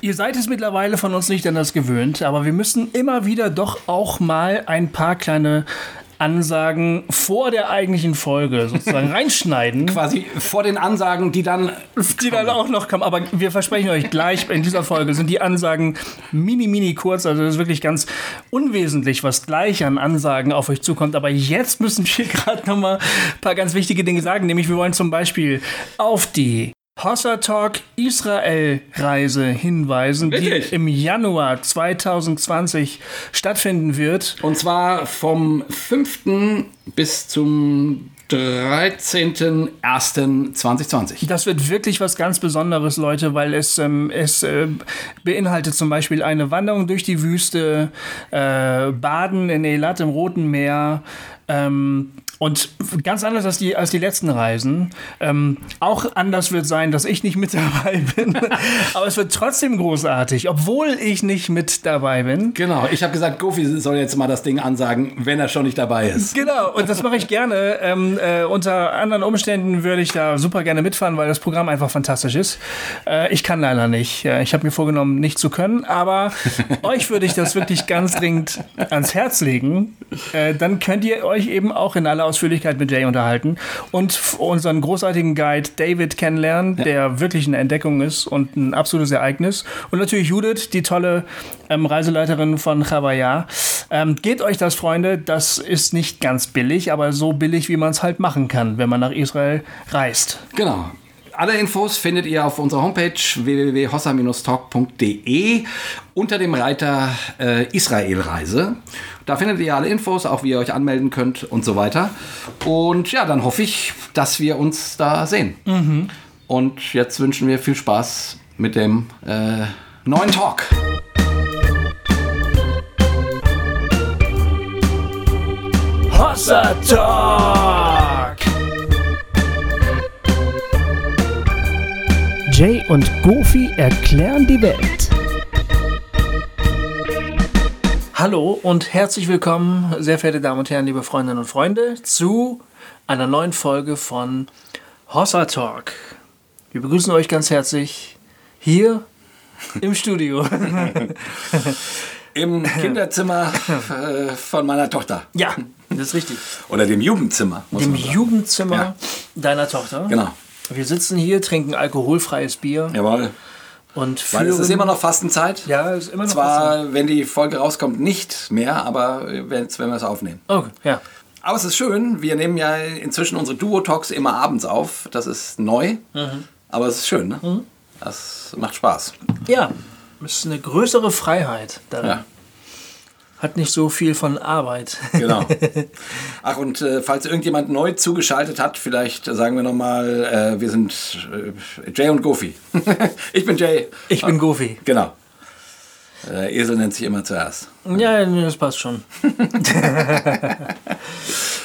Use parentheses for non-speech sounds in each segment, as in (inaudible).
Ihr seid es mittlerweile von uns nicht anders gewöhnt, aber wir müssen immer wieder doch auch mal ein paar kleine Ansagen vor der eigentlichen Folge sozusagen (laughs) reinschneiden. Quasi vor den Ansagen, die dann. Die dann auch noch kommen. Aber wir versprechen euch gleich, in dieser Folge sind die Ansagen mini, mini kurz. Also das ist wirklich ganz unwesentlich, was gleich an Ansagen auf euch zukommt. Aber jetzt müssen wir (laughs) gerade noch mal ein paar ganz wichtige Dinge sagen. Nämlich wir wollen zum Beispiel auf die Hossa Talk Israel Reise hinweisen, Richtig. die im Januar 2020 stattfinden wird. Und zwar vom 5. bis zum 13.01.2020. Das wird wirklich was ganz Besonderes, Leute, weil es, ähm, es äh, beinhaltet zum Beispiel eine Wanderung durch die Wüste, äh, Baden in Elat im Roten Meer, ähm, und ganz anders als die, als die letzten Reisen. Ähm, auch anders wird sein, dass ich nicht mit (laughs) dabei bin. Aber es wird trotzdem großartig, obwohl ich nicht mit dabei bin. Genau, ich habe gesagt, Gofi soll jetzt mal das Ding ansagen, wenn er schon nicht dabei ist. Genau, und das mache ich gerne. Ähm, äh, unter anderen Umständen würde ich da super gerne mitfahren, weil das Programm einfach fantastisch ist. Äh, ich kann leider nicht. Äh, ich habe mir vorgenommen, nicht zu können, aber (laughs) euch würde ich das wirklich ganz dringend ans Herz legen. Äh, dann könnt ihr euch eben auch in aller Ausführlichkeit mit Jay unterhalten und unseren großartigen Guide David kennenlernen, ja. der wirklich eine Entdeckung ist und ein absolutes Ereignis. Und natürlich Judith, die tolle ähm, Reiseleiterin von Chavaya. Ähm, geht euch das, Freunde, das ist nicht ganz billig, aber so billig, wie man es halt machen kann, wenn man nach Israel reist. Genau. Alle Infos findet ihr auf unserer Homepage www.hossa-talk.de unter dem Reiter äh, Israelreise. Da findet ihr alle Infos, auch wie ihr euch anmelden könnt und so weiter. Und ja, dann hoffe ich, dass wir uns da sehen. Mhm. Und jetzt wünschen wir viel Spaß mit dem äh, neuen Talk. Hossa Talk! Jay und Goofy erklären die Welt. Hallo und herzlich willkommen, sehr verehrte Damen und Herren, liebe Freundinnen und Freunde, zu einer neuen Folge von Hossa Talk. Wir begrüßen euch ganz herzlich hier im Studio. (laughs) Im Kinderzimmer äh, von meiner Tochter. Ja, das ist richtig. Oder dem Jugendzimmer. Dem Jugendzimmer ja. deiner Tochter. Genau. Wir sitzen hier, trinken alkoholfreies Bier. Jawohl. Und Weil es ist immer noch Fastenzeit. Ja, es ist immer noch Zwar, Fastenzeit. wenn die Folge rauskommt, nicht mehr, aber wenn, wir es aufnehmen. Okay, ja. Aber es ist schön, wir nehmen ja inzwischen unsere Duo-Talks immer abends auf. Das ist neu, Mhm. aber es ist schön, ne? Mhm. Das macht Spaß. Ja, es ist eine größere Freiheit darin. Ja. Hat nicht so viel von Arbeit. Genau. (laughs) Ach, und äh, falls irgendjemand neu zugeschaltet hat, vielleicht sagen wir nochmal, äh, wir sind äh, Jay und Goofy. (laughs) ich bin Jay. Ich bin Goofy. Genau. Äh, Esel nennt sich immer zuerst. Ja, das passt schon. (laughs)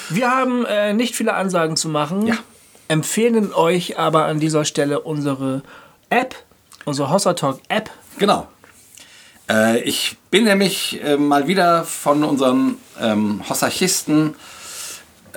wir haben äh, nicht viele Ansagen zu machen. Ja. Empfehlen euch aber an dieser Stelle unsere App, unsere Hossa Talk App. Genau. Äh, ich bin nämlich äh, mal wieder von unseren ähm, Hossachisten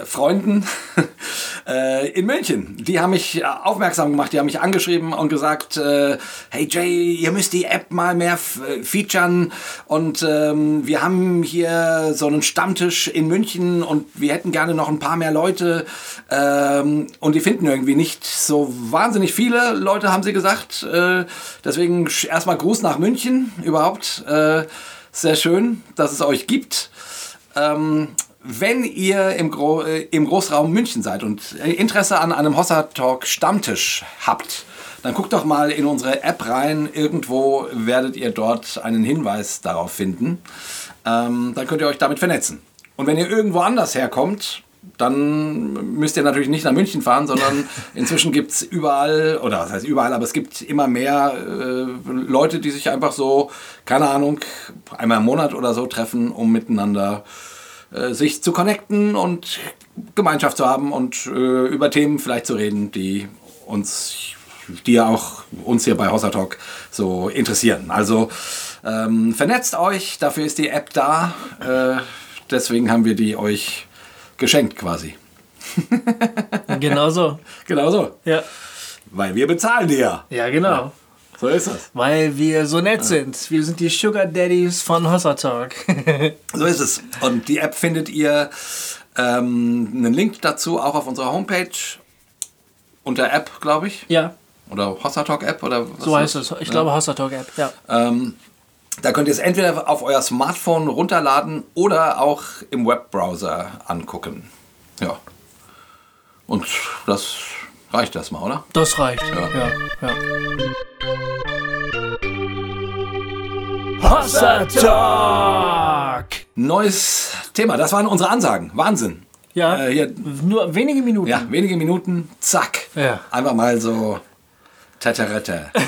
Freunden (laughs) äh, in München. Die haben mich äh, aufmerksam gemacht, die haben mich angeschrieben und gesagt, äh, hey Jay, ihr müsst die App mal mehr featuren und ähm, wir haben hier so einen Stammtisch in München und wir hätten gerne noch ein paar mehr Leute ähm, und die finden irgendwie nicht so wahnsinnig viele Leute, haben sie gesagt. Äh, deswegen erstmal Gruß nach München überhaupt. Äh, sehr schön, dass es euch gibt. Ähm, wenn ihr im, Gro äh, im Großraum München seid und äh, Interesse an einem Hossa Talk Stammtisch habt, dann guckt doch mal in unsere App rein. Irgendwo werdet ihr dort einen Hinweis darauf finden. Ähm, dann könnt ihr euch damit vernetzen. Und wenn ihr irgendwo anders herkommt, dann müsst ihr natürlich nicht nach München fahren, sondern (laughs) inzwischen gibt es überall, oder was heißt überall, aber es gibt immer mehr äh, Leute, die sich einfach so, keine Ahnung, einmal im Monat oder so treffen, um miteinander äh, sich zu connecten und Gemeinschaft zu haben und äh, über Themen vielleicht zu reden, die uns, die ja auch uns hier bei Hossa Talk so interessieren. Also ähm, vernetzt euch, dafür ist die App da. Äh, deswegen haben wir die euch geschenkt quasi. Genau so. (laughs) Genau so. Ja. Weil wir bezahlen die ja. Ja, genau. So ist das. Weil wir so nett sind. Wir sind die Sugar Daddies von Hossa Talk. (laughs) So ist es. Und die App findet ihr ähm, einen Link dazu auch auf unserer Homepage unter App, glaube ich. ja, Oder Hossa Talk App oder was so heißt das? es. Ich Ja. glaube Hossa Talk App, ja. Ähm, da könnt ihr es entweder auf euer Smartphone runterladen oder auch im Webbrowser angucken. Ja. Und das reicht das mal, oder? Das reicht. Ja. Ja, ja. Hossa Talk! Neues Thema. Das waren unsere Ansagen. Wahnsinn. Ja, Äh, hier, nur wenige Minuten. ja, wenige Minuten, zack. Ja. Einfach mal so Tatarette. (laughs)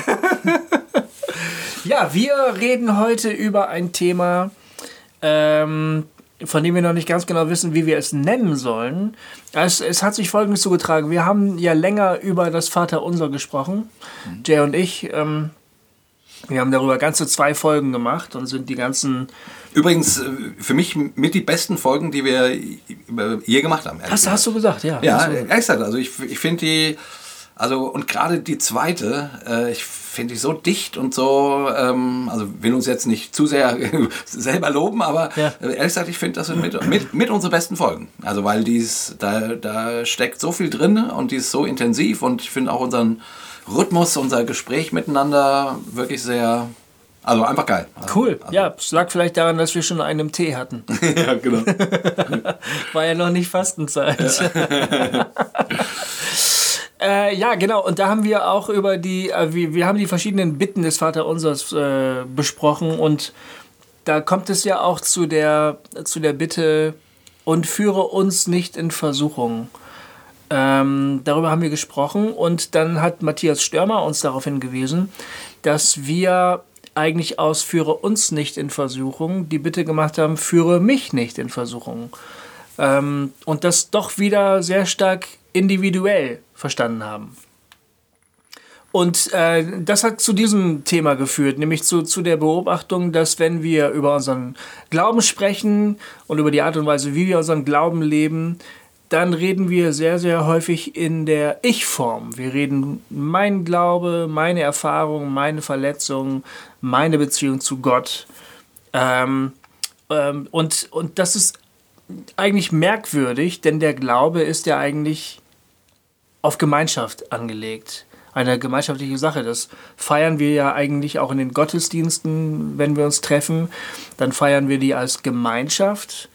Ja, wir reden heute über ein Thema, ähm, von dem wir noch nicht ganz genau wissen, wie wir es nennen sollen. Es, es hat sich Folgendes zugetragen. Wir haben ja länger über das Vaterunser gesprochen, Jay und ich. Ähm, wir haben darüber ganze zwei Folgen gemacht und sind die ganzen... Übrigens, äh, für mich mit die besten Folgen, die wir je gemacht haben. Hast, hast du gesagt, ja. Ja, gesagt, also ich, ich finde die, also und gerade die zweite, äh, ich finde die so dicht und so, ähm, also will uns jetzt nicht zu sehr (laughs) selber loben, aber Ja. äh, ehrlich gesagt, ich finde, das sind mit, mit, mit unsere besten Folgen. Also weil dies, da, da steckt so viel drin und die ist so intensiv und ich finde auch unseren Rhythmus, unser Gespräch miteinander wirklich sehr, also einfach geil. Also, Cool. Ja, es lag vielleicht daran, dass wir schon einen Tee hatten. (laughs) ja, genau. (laughs) War ja noch nicht Fastenzeit. Äh, ja, genau. Und da haben wir auch über die, äh, wir, wir haben die verschiedenen Bitten des Vaterunsers äh, besprochen und da kommt es ja auch zu der, zu der Bitte, und führe uns nicht in Versuchung. Ähm, darüber haben wir gesprochen und dann hat Matthias Störmer uns darauf hingewiesen, dass wir eigentlich aus führe uns nicht in Versuchung die Bitte gemacht haben, führe mich nicht in Versuchung. Ähm, und das doch wieder sehr stark individuell verstanden haben. Und äh, das hat zu diesem Thema geführt, nämlich zu, zu der Beobachtung, dass wenn wir über unseren Glauben sprechen und über die Art und Weise, wie wir unseren Glauben leben, dann reden wir sehr, sehr häufig in der Ich-Form. Wir reden mein Glaube, meine Erfahrung, meine Verletzung, meine Beziehung zu Gott. Ähm, ähm, und, und das ist eigentlich merkwürdig, denn der Glaube ist ja eigentlich auf Gemeinschaft angelegt. Eine gemeinschaftliche Sache. Das feiern wir ja eigentlich auch in den Gottesdiensten, wenn wir uns treffen. Dann feiern wir die als Gemeinschaft.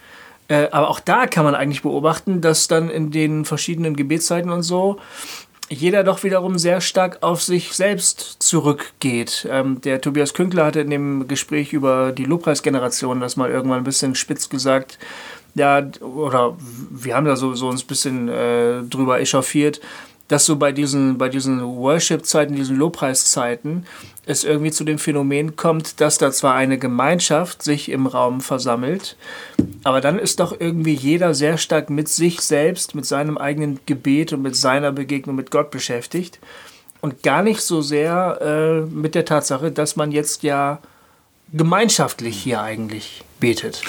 Äh, aber auch da kann man eigentlich beobachten, dass dann in den verschiedenen Gebetszeiten und so jeder doch wiederum sehr stark auf sich selbst zurückgeht. Ähm, der Tobias Künkler hatte in dem Gespräch über die Lobpreisgeneration das mal irgendwann ein bisschen spitz gesagt. Ja, oder wir haben da so, so uns ein bisschen äh, drüber echauffiert, dass so bei diesen, bei diesen Worship-Zeiten, diesen Lobpreiszeiten, es irgendwie zu dem Phänomen kommt, dass da zwar eine Gemeinschaft sich im Raum versammelt, aber dann ist doch irgendwie jeder sehr stark mit sich selbst, mit seinem eigenen Gebet und mit seiner Begegnung mit Gott beschäftigt und gar nicht so sehr äh, mit der Tatsache, dass man jetzt ja gemeinschaftlich hier eigentlich betet.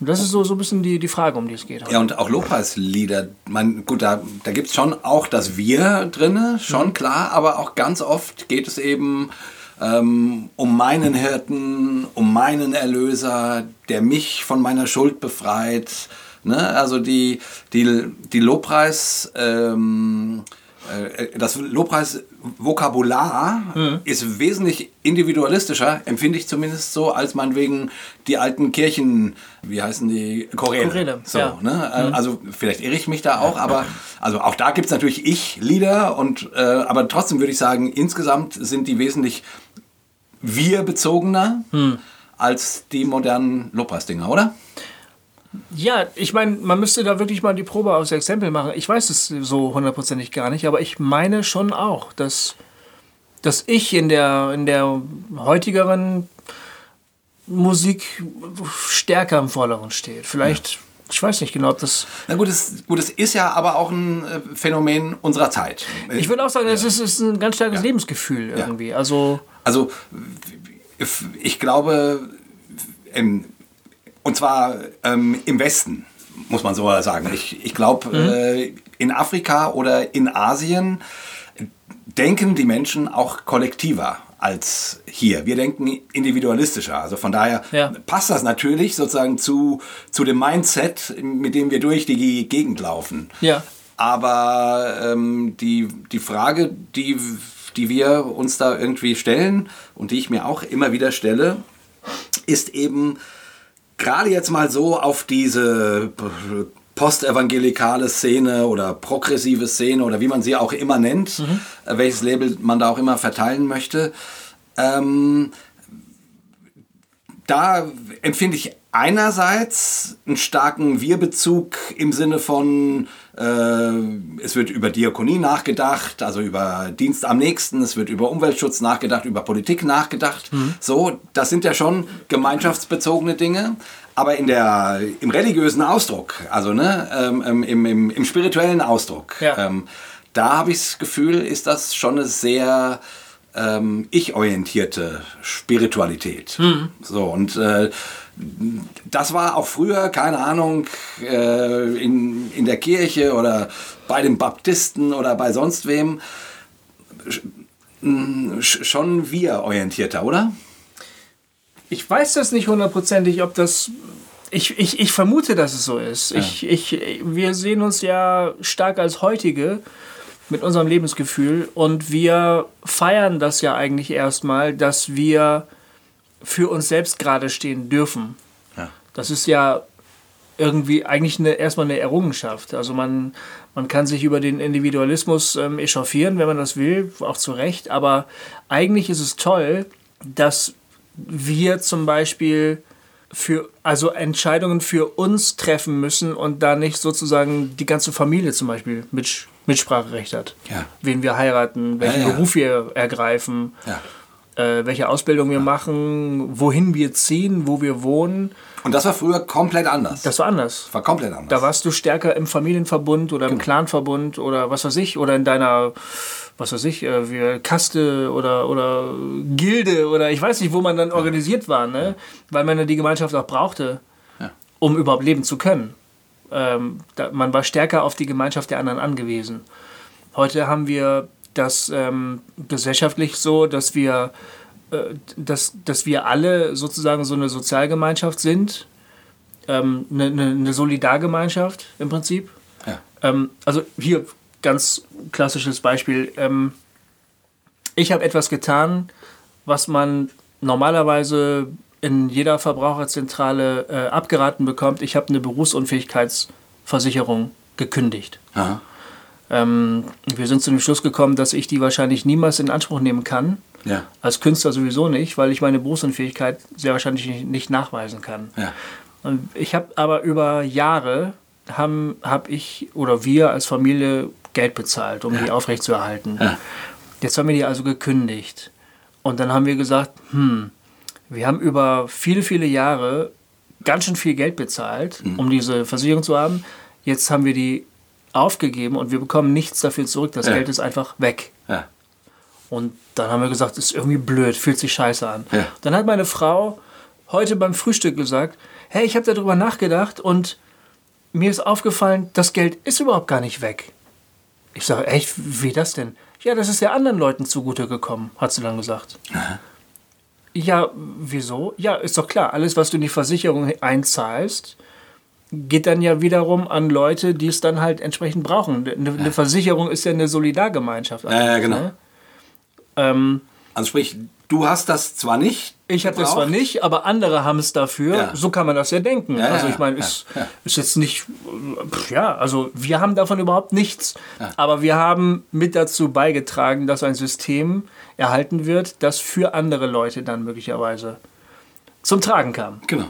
Das ist so, so ein bisschen die, die Frage, um die es geht. Ja, und auch Lobpreislieder. Man, gut, da, da gibt es schon auch das Wir drinne, schon Mhm. klar, aber auch ganz oft geht es eben ähm, um meinen Hirten, um meinen Erlöser, der mich von meiner Schuld befreit. Ne? Also die, die, die Lobpreis, ähm, äh, das Lobpreisvokabular Mhm. ist wesentlich individualistischer, empfinde ich zumindest so, als meinetwegen die alten Kirchen, wie heißen die? Choräle. Choräle, so, ja. ne? Äh, Also vielleicht irre ich mich da auch, aber also auch da gibt es natürlich Ich-Lieder und äh, aber trotzdem würde ich sagen, insgesamt sind die wesentlich wir-bezogener als die modernen Lobpreisdinger, oder? Ja, ich meine, man müsste da wirklich mal die Probe aus Exempel machen. Ich weiß es so hundertprozentig gar nicht, aber ich meine schon auch, dass, dass ich in der, in der heutigeren Musik stärker im Vordergrund steht. Vielleicht, ich weiß nicht genau, ob das. Na gut, es, gut, es ist ja aber auch ein äh, Phänomen unserer Zeit. Ich würde auch sagen, es ist, ist ein ganz starkes Lebensgefühl irgendwie. Also, Also ich glaube, ähm, und zwar ähm, im Westen, muss man so sagen. Ich, ich glaube, äh, in Afrika oder in Asien denken die Menschen auch kollektiver als hier. Wir denken individualistischer. Also von daher Ja. passt das natürlich sozusagen zu, zu dem Mindset, mit dem wir durch die Gegend laufen. Ja. Aber ähm, die, die Frage, die, die wir uns da irgendwie stellen und die ich mir auch immer wieder stelle, ist eben gerade jetzt mal so auf diese postevangelikale Szene oder progressive Szene oder wie man sie auch immer nennt, äh, welches Label man da auch immer verteilen möchte. Ähm, da empfinde ich einerseits einen starken Wir-Bezug im Sinne von, äh, es wird über Diakonie nachgedacht, also über Dienst am Nächsten, es wird über Umweltschutz nachgedacht, über Politik nachgedacht. So, das sind ja schon gemeinschaftsbezogene Dinge. Aber in der, im religiösen Ausdruck, also ne, ähm, im, im, im spirituellen Ausdruck, Ja. ähm, da habe ich das Gefühl, ist das schon eine sehr ähm, ich-orientierte Spiritualität. So, und äh, das war auch früher, keine Ahnung, äh, in, in der Kirche oder bei den Baptisten oder bei sonst wem sch- schon wir orientierter, oder? Ich weiß das nicht hundertprozentig, ob das. Ich, ich, ich vermute, dass es so ist. Ich, ich, wir sehen uns ja stark als heutige mit unserem Lebensgefühl und wir feiern das ja eigentlich erstmal, dass wir für uns selbst gerade stehen dürfen. Ja. Das ist ja irgendwie eigentlich eine, erstmal eine Errungenschaft. Also man, man kann sich über den Individualismus ähm, echauffieren, wenn man das will, auch zu Recht. Aber eigentlich ist es toll, dass wir zum Beispiel für, also Entscheidungen für uns treffen müssen und da nicht sozusagen die ganze Familie zum Beispiel mit, Mitspracherecht hat. Ja. Wen wir heiraten, welchen Ja, ja. Beruf wir ergreifen, Ja. Äh, welche Ausbildung wir machen, wohin wir ziehen, wo wir wohnen. Und das war früher komplett anders. Das war anders. war komplett anders. Da warst du stärker im Familienverbund oder im Genau. Clanverbund oder was weiß ich, oder in deiner, was weiß ich, äh, wie Kaste oder, oder Gilde oder ich weiß nicht, wo man dann organisiert war, ne? weil man ja die Gemeinschaft auch brauchte, Ja. um überhaupt leben zu können. Ähm, da, man war stärker auf die Gemeinschaft der anderen angewiesen. Heute haben wir das ähm, gesellschaftlich so, dass wir, äh, dass, dass wir alle sozusagen so eine Sozialgemeinschaft sind, ähm, eine, eine, eine Solidargemeinschaft im Prinzip. Ja. Ähm, also hier ganz klassisches Beispiel. Ähm, ich habe etwas getan, was man normalerweise in jeder Verbraucherzentrale äh, abgeraten bekommt. Ich habe eine Berufsunfähigkeitsversicherung gekündigt. Aha. Ähm, wir sind zu dem Schluss gekommen, dass ich die wahrscheinlich niemals in Anspruch nehmen kann. Ja. Als Künstler sowieso nicht, weil ich meine Berufsunfähigkeit sehr wahrscheinlich nicht, nicht nachweisen kann. Ja. Ich habe aber über Jahre haben hab ich oder wir als Familie Geld bezahlt, um die aufrechtzuerhalten. Ja. Jetzt haben wir die also gekündigt. Und dann haben wir gesagt, hm, wir haben über viele, viele Jahre ganz schön viel Geld bezahlt, Mhm. um diese Versicherung zu haben. Jetzt haben wir die aufgegeben und wir bekommen nichts dafür zurück. Das Ja. Geld ist einfach weg. Ja. Und dann haben wir gesagt, das ist irgendwie blöd, fühlt sich scheiße an. Ja. Dann hat meine Frau heute beim Frühstück gesagt, hey, ich habe darüber nachgedacht und mir ist aufgefallen, das Geld ist überhaupt gar nicht weg. Ich sage, echt, wie das denn? Ja, das ist ja anderen Leuten zugute gekommen, hat sie dann gesagt. Ja, wieso? Ja, ist doch klar, alles, was du in die Versicherung einzahlst, geht dann ja wiederum an Leute, die es dann halt entsprechend brauchen. Eine, eine Versicherung ist ja eine Solidargemeinschaft. Ja, ja, genau. Ne? Ähm, Also sprich, du hast das zwar nicht. ich habe das zwar nicht, aber andere haben es dafür. Ja. So kann man das ja denken. Ja, also ich meine, ist, ist jetzt nicht, äh, pf, ja, also wir haben davon überhaupt nichts. Aber wir haben mit dazu beigetragen, dass ein System erhalten wird, das für andere Leute dann möglicherweise zum Tragen kam. Genau.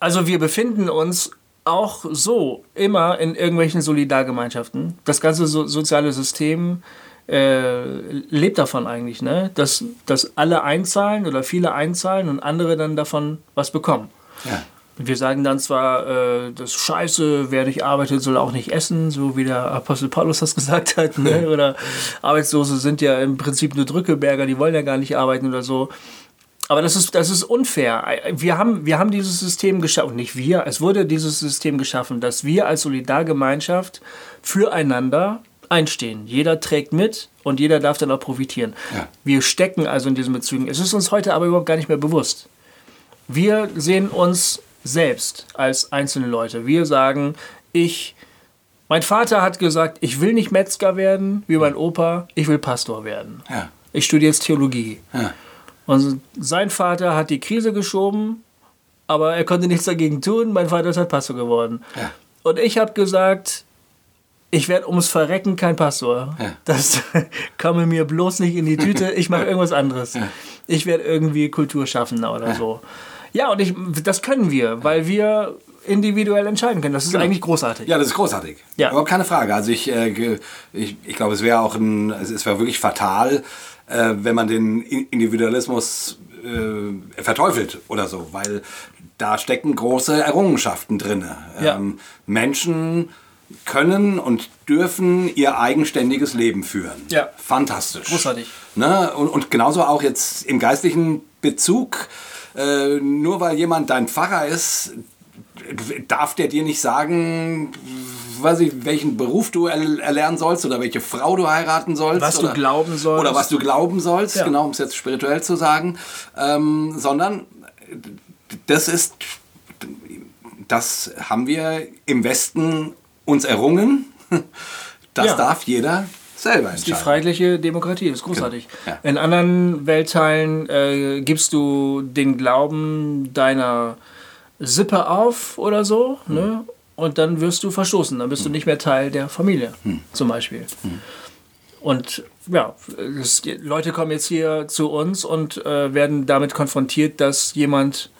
Also wir befinden uns auch so immer in irgendwelchen Solidargemeinschaften. Das ganze so soziale System äh, lebt davon eigentlich, ne? dass, dass alle einzahlen oder viele einzahlen und andere dann davon was bekommen. Ja. Wir sagen dann zwar, äh, das ist scheiße, wer nicht arbeitet, soll auch nicht essen, so wie der Apostel Paulus das (laughs) gesagt hat. Ne? Oder Arbeitslose sind ja im Prinzip nur Drückeberger, die wollen ja gar nicht arbeiten oder so. Aber das ist, das ist unfair. Wir haben, wir haben dieses System geschaffen, nicht wir, es wurde dieses System geschaffen, dass wir als Solidargemeinschaft füreinander einstehen. Jeder trägt mit und jeder darf dann auch profitieren. Ja. Wir stecken also in diesen Bezügen. Es ist uns heute aber überhaupt gar nicht mehr bewusst. Wir sehen uns selbst als einzelne Leute. Wir sagen, ich, mein Vater hat gesagt, ich will nicht Metzger werden, wie mein Opa, ich will Pastor werden. Ja. Ich studiere jetzt Theologie. Ja. Und sein Vater hat die Krise geschoben, aber er konnte nichts dagegen tun. Mein Vater ist halt Pastor geworden. Ja. Und ich habe gesagt, ich werde ums Verrecken kein Pastor. Ja. Das (laughs) komme mir bloß nicht in die Tüte. Ich mache (laughs) irgendwas anderes. Ich werde irgendwie Kulturschaffender oder so. Ja, und ich, das können wir, weil wir individuell entscheiden können. Das ist eigentlich großartig. Ja, das ist großartig. Ja. Überhaupt keine Frage. Also ich, äh, ich, ich glaube, es wäre auch ein, es es wäre wirklich fatal, äh, wenn man den Individualismus äh, verteufelt oder so, weil da stecken große Errungenschaften drin. Ja. Ähm, Menschen können und dürfen ihr eigenständiges Leben führen. Ja. Fantastisch. Großartig. Ne? Und, und genauso auch jetzt im geistlichen Bezug, äh, nur weil jemand dein Pfarrer ist, darf der dir nicht sagen, weiß ich, welchen Beruf du er erlernen sollst oder welche Frau du heiraten sollst. Was du oder, glauben sollst. Oder was du glauben sollst, Ja. genau, um es jetzt spirituell zu sagen. Ähm, sondern das ist, das haben wir im Westen uns errungen. (laughs) Das Ja. darf jeder selber Die entscheiden. freiheitliche Demokratie, das ist großartig. Genau. Ja. In anderen Weltteilen äh, gibst du den Glauben deiner Sippe auf oder so, Hm. ne? und dann wirst du verstoßen. Dann bist du nicht mehr Teil der Familie, Hm. zum Beispiel. Und ja, es, Leute kommen jetzt hier zu uns und äh, werden damit konfrontiert, dass jemand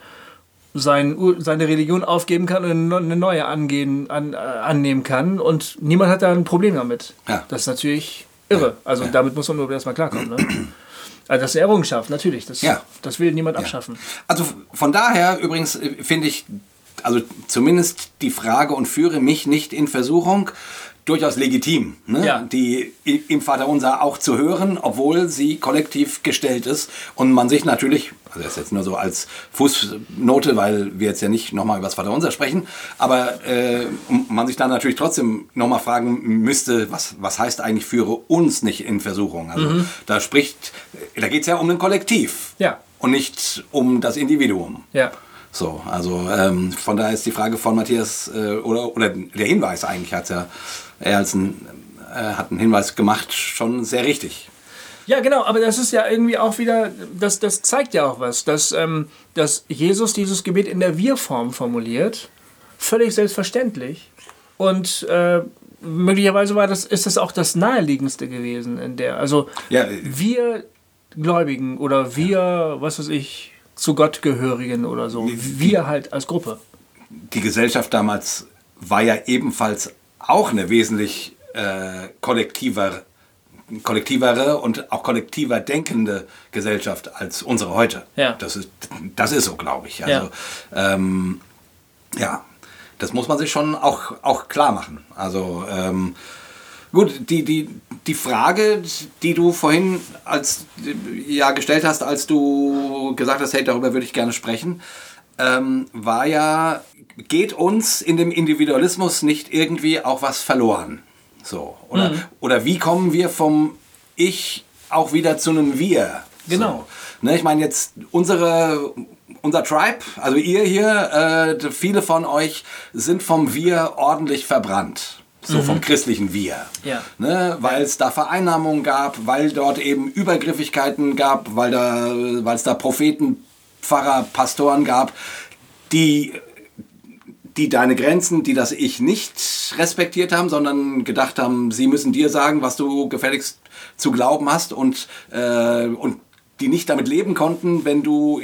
sein, seine Religion aufgeben kann und eine eine neue angehen, an, äh, annehmen kann. Und niemand hat da ein Problem damit. Ja. Das ist natürlich irre. Also damit muss man nur erstmal klarkommen. Ne? (clears throat) Also das ist eine Errungenschaft, natürlich. Das, Ja. das will niemand abschaffen. Also von daher übrigens äh, finde ich, also zumindest die Frage und führe mich nicht in Versuchung, durchaus legitim, ne? Ja. die im Vaterunser auch zu hören, obwohl sie kollektiv gestellt ist und man sich natürlich, also das ist jetzt nur so als Fußnote, weil wir jetzt ja nicht nochmal über das Vaterunser sprechen, aber äh, man sich dann natürlich trotzdem nochmal fragen müsste, was, was heißt eigentlich führe uns nicht in Versuchung? Also da spricht, da geht es ja um ein Kollektiv Ja. und nicht um das Individuum. Ja. So, also ähm, von daher ist die Frage von Matthias äh, oder, oder der Hinweis eigentlich hat ja er als ein, äh, hat einen Hinweis gemacht schon sehr richtig. Ja, genau, aber das ist ja irgendwie auch wieder, das, das zeigt ja auch was, dass, ähm, dass Jesus dieses Gebet in der Wir-Form formuliert, völlig selbstverständlich. Und äh, möglicherweise war das, ist das auch das naheliegendste gewesen in der, also Ja, wir Gläubigen oder wir, was weiß ich, zu Gott gehörigen oder so, wir halt als Gruppe. die Gesellschaft damals war ja ebenfalls auch eine wesentlich äh, kollektiver, kollektivere und auch kollektiver denkende Gesellschaft als unsere heute. Ja. Das ist, das ist so, glaube ich. Also, ähm, ja, das muss man sich schon auch, auch klar machen. Also, ähm, gut, die, die, die Frage, die du vorhin als, ja, gestellt hast, als du gesagt hast, hey, darüber würde ich gerne sprechen, ähm, war ja, geht uns in dem Individualismus nicht irgendwie auch was verloren? So, oder, oder wie kommen wir vom Ich auch wieder zu einem Wir? Genau. So. Ne, ich meine jetzt unsere, unser Tribe, also ihr hier, äh, viele von euch sind vom Wir ordentlich verbrannt. So vom christlichen Wir. Ja. Ne, weil es da Vereinnahmungen gab, weil dort eben Übergriffigkeiten gab, weil da, weil es da Propheten, Pfarrer, Pastoren gab, die die deine Grenzen, die das Ich nicht respektiert haben, sondern gedacht haben, sie müssen dir sagen, was du gefälligst zu glauben hast und, äh, und die nicht damit leben konnten, wenn du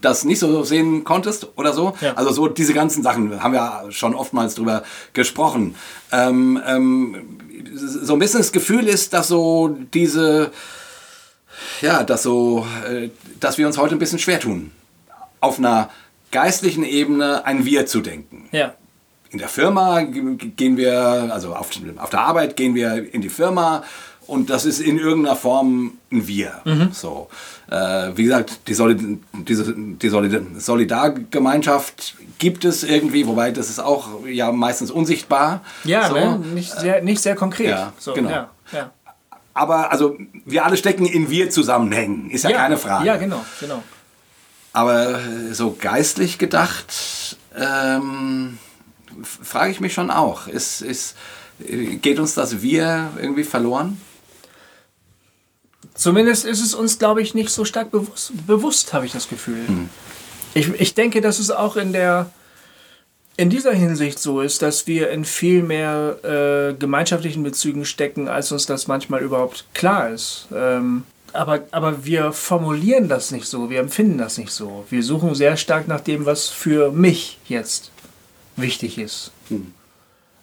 das nicht so sehen konntest oder so. Ja. Also so diese ganzen Sachen haben wir schon oftmals drüber gesprochen. Ähm, ähm, so ein bisschen das Gefühl ist, dass so diese, ja, dass so, äh, dass wir uns heute ein bisschen schwer tun, auf einer geistlichen Ebene ein Wir zu denken. Ja. In der Firma gehen wir, also auf, auf der Arbeit gehen wir in die Firma und das ist in irgendeiner Form ein Wir. So. Äh, wie gesagt, die, Solid diese, die Solid Solidargemeinschaft gibt es irgendwie, wobei das ist auch ja meistens unsichtbar. Ja, so. ne? nicht, sehr, nicht sehr konkret. Ja, so, genau. Ja, ja. Aber also wir alle stecken in Wir zusammenhängen, ist ja, keine Frage. Ja, genau, genau. Aber äh, so geistlich gedacht, ähm, frage ich mich schon auch. Ist, ist, äh, geht uns das Wir irgendwie verloren? Zumindest ist es uns, glaube ich, nicht so stark bewusst, bewusst habe ich das Gefühl. Ich, ich denke, dass es auch in der in dieser Hinsicht so ist, dass wir in viel mehr äh, gemeinschaftlichen Bezügen stecken, als uns das manchmal überhaupt klar ist. Ähm, aber, aber wir formulieren das nicht so, wir empfinden das nicht so. Wir suchen sehr stark nach dem, was für mich jetzt wichtig ist.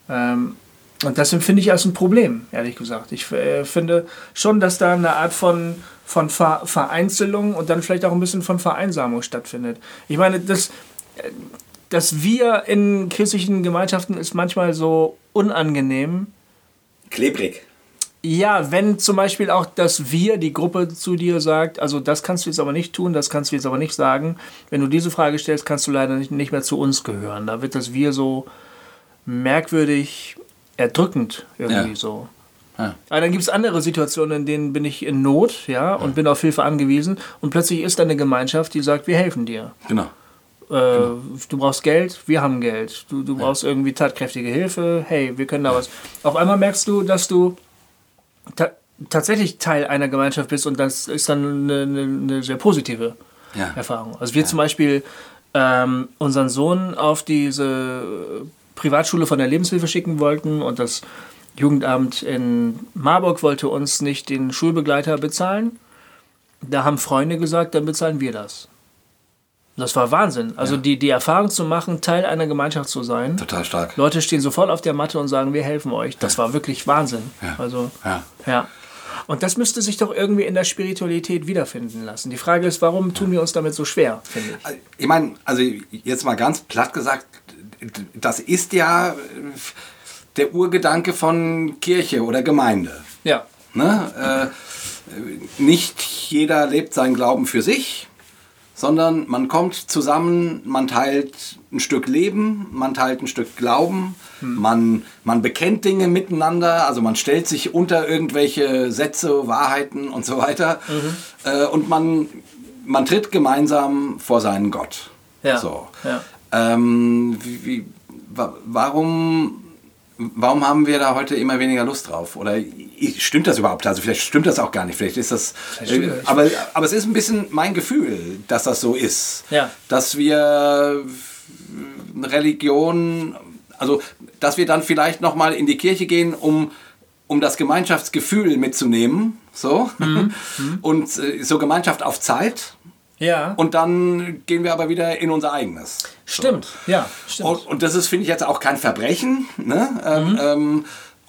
Ähm, und das empfinde ich als ein Problem, ehrlich gesagt. Ich äh, finde schon, dass da eine Art von, von Ver Vereinzelung und dann vielleicht auch ein bisschen von Vereinsamung stattfindet. Ich meine, das, äh, das Wir in christlichen Gemeinschaften ist manchmal so unangenehm. Klebrig. Ja, wenn zum Beispiel auch das Wir, die Gruppe zu dir sagt, also das kannst du jetzt aber nicht tun, das kannst du jetzt aber nicht sagen. Wenn du diese Frage stellst, kannst du leider nicht, nicht mehr zu uns gehören. Da wird das Wir so merkwürdig erdrückend irgendwie Ja. so. Ja. Aber dann gibt es andere Situationen, in denen bin ich in Not, ja, und bin auf Hilfe angewiesen und plötzlich ist da eine Gemeinschaft, die sagt, wir helfen dir. Genau. Äh, Du brauchst Geld, wir haben Geld. Du, du brauchst irgendwie tatkräftige Hilfe, hey, wir können da was. Auf einmal merkst du, dass du ta tatsächlich Teil einer Gemeinschaft bist und das ist dann eine, eine, eine sehr positive Ja. Erfahrung. Also wir zum Beispiel ähm, unseren Sohn auf diese Privatschule von der Lebenshilfe schicken wollten und das Jugendamt in Marburg wollte uns nicht den Schulbegleiter bezahlen. Da haben Freunde gesagt, dann bezahlen wir das. Das war Wahnsinn. Also die, die Erfahrung zu machen, Teil einer Gemeinschaft zu sein. Total stark. Leute stehen sofort auf der Matte und sagen, wir helfen euch. Das war wirklich Wahnsinn. Ja. Also, Ja. ja. Und das müsste sich doch irgendwie in der Spiritualität wiederfinden lassen. Die Frage ist, warum tun wir uns damit so schwer, finde ich. Ich meine, also jetzt mal ganz platt gesagt, das ist ja äh, der Urgedanke von Kirche oder Gemeinde. Ja. Ne? Äh, nicht jeder lebt seinen Glauben für sich, sondern man kommt zusammen, man teilt ein Stück Leben, man teilt ein Stück Glauben, man, man bekennt Dinge miteinander, also man stellt sich unter irgendwelche Sätze, Wahrheiten und so weiter äh, und man, man tritt gemeinsam vor seinen Gott. Ja. So. Ja. Ähm, wie, wie, wa warum, warum haben wir da heute immer weniger Lust drauf? Oder stimmt das überhaupt? Also vielleicht stimmt das auch gar nicht. Vielleicht ist das. Äh, aber, aber es ist ein bisschen mein Gefühl, dass das so ist. Ja. Dass wir Religion, also dass wir dann vielleicht nochmal in die Kirche gehen, um, um das Gemeinschaftsgefühl mitzunehmen. So. Mhm. (laughs) Und äh, so Gemeinschaft auf Zeit. Ja. Und dann gehen wir aber wieder in unser eigenes. stimmt. Ja, stimmt. Und, und das ist, finde ich, jetzt auch kein Verbrechen. Ne? Ähm, ähm,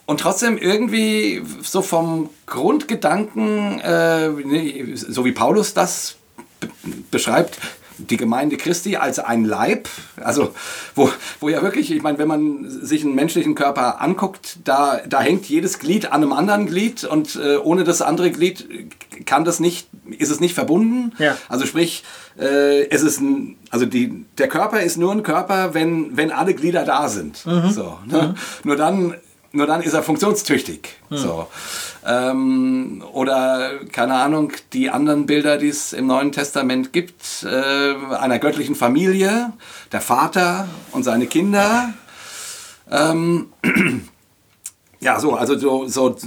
und trotzdem irgendwie so vom Grundgedanken, äh, ne, so wie Paulus das be beschreibt, die Gemeinde Christi als ein Leib, also wo, wo ja wirklich, ich meine, wenn man sich einen menschlichen Körper anguckt, da, da hängt jedes Glied an einem anderen Glied und äh, ohne das andere Glied kann das nicht, ist es nicht verbunden. Ja. Also sprich, äh, es ist ein, also die, der Körper ist nur ein Körper, wenn, wenn alle Glieder da sind. So, ne? Nur dann nur dann ist er funktionstüchtig. So. Ähm, oder, keine Ahnung, die anderen Bilder, die es im Neuen Testament gibt, äh, einer göttlichen Familie, der Vater und seine Kinder. Ähm, (clears throat) ja, so, also so, so,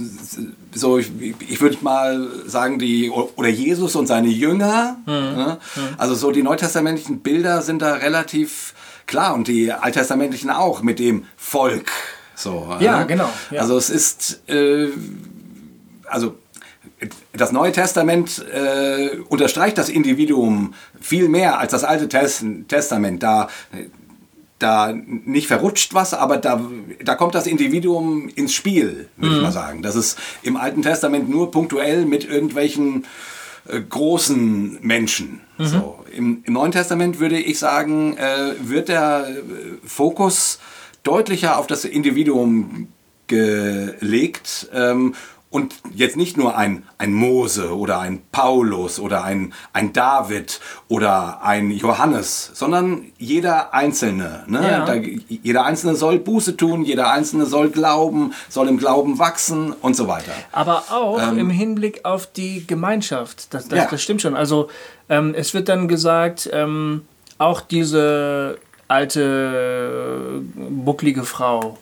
so ich, ich würde mal sagen, die, oder Jesus und seine Jünger, ne? also so die neutestamentlichen Bilder sind da relativ klar und die alttestamentlichen auch mit dem Volk. So, Ja, ne? genau, ja. Also es ist, äh, also das Neue Testament äh, unterstreicht das Individuum viel mehr als das Alte Tes Testament. Da, da nicht verrutscht was, aber da, da kommt das Individuum ins Spiel, würde ich mal sagen. Das ist im Alten Testament nur punktuell mit irgendwelchen äh, großen Menschen. So. Im, Im Neuen Testament würde ich sagen, äh, wird der äh, Fokus deutlicher auf das Individuum gelegt. Ähm, Und jetzt nicht nur ein, ein Mose oder ein Paulus oder ein, ein David oder ein Johannes, sondern jeder Einzelne. Ne? Ja. Da, jeder Einzelne soll Buße tun, jeder Einzelne soll glauben, soll im Glauben wachsen und so weiter. Aber auch im Hinblick auf die Gemeinschaft. Das, das, Ja. das stimmt schon. Also ähm, es wird dann gesagt, ähm, auch diese alte, äh, bucklige Frau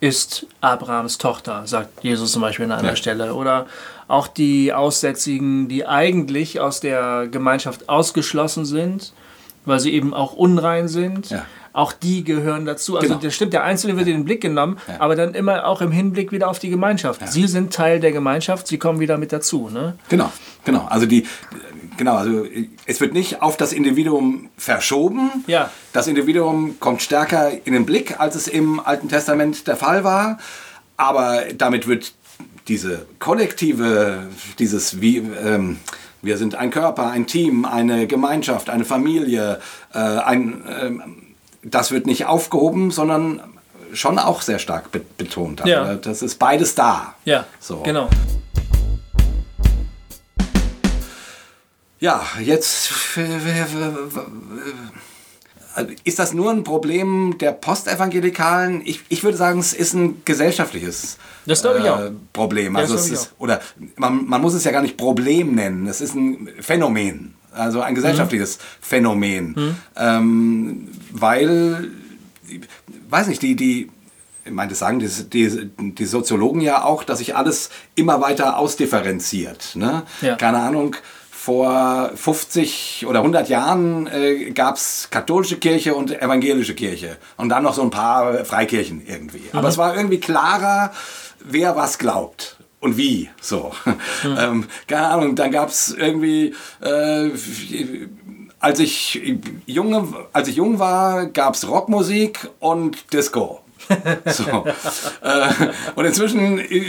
ist Abrahams Tochter, sagt Jesus zum Beispiel an einer Ja. Stelle. Oder auch die Aussätzigen, die eigentlich aus der Gemeinschaft ausgeschlossen sind, weil sie eben auch unrein sind. Ja. Auch die gehören dazu. Also Genau. das stimmt, der Einzelne wird in den Blick genommen, Ja. aber dann immer auch im Hinblick wieder auf die Gemeinschaft. Sie sind Teil der Gemeinschaft, sie kommen wieder mit dazu. Ne? Genau, genau. Also die, genau, also es wird nicht auf das Individuum verschoben. Ja. Das Individuum kommt stärker in den Blick, als es im Alten Testament der Fall war. Aber damit wird diese kollektive, dieses wie ähm, wir sind ein Körper, ein Team, eine Gemeinschaft, eine Familie, äh, ein, ähm, das wird nicht aufgehoben, sondern schon auch sehr stark be betont. Also Ja. Das ist beides da. Ja, So. genau. Ja, jetzt ist das nur ein Problem der Postevangelikalen? Ich, ich würde sagen, es ist ein gesellschaftliches Das glaube ich auch. Problem. Ja, das Also es glaube ich ist, oder man, man muss es ja gar nicht Problem nennen, es ist ein Phänomen. Also ein gesellschaftliches Mhm. Phänomen. Ähm, weil, weiß nicht, die, die, ich meine, das sagen die, die, die Soziologen ja auch, dass sich alles immer weiter ausdifferenziert. Ne? Ja. Keine Ahnung, vor 50 oder 100 Jahren äh, gab es katholische Kirche und evangelische Kirche. Und dann noch so ein paar Freikirchen irgendwie. Aber es war irgendwie klarer, wer was glaubt. Und wie, so. (laughs) ähm, keine Ahnung, dann gab es irgendwie, äh, als, ich junge, als ich jung war, gab es Rockmusik und Disco. (laughs) So. äh, und inzwischen äh,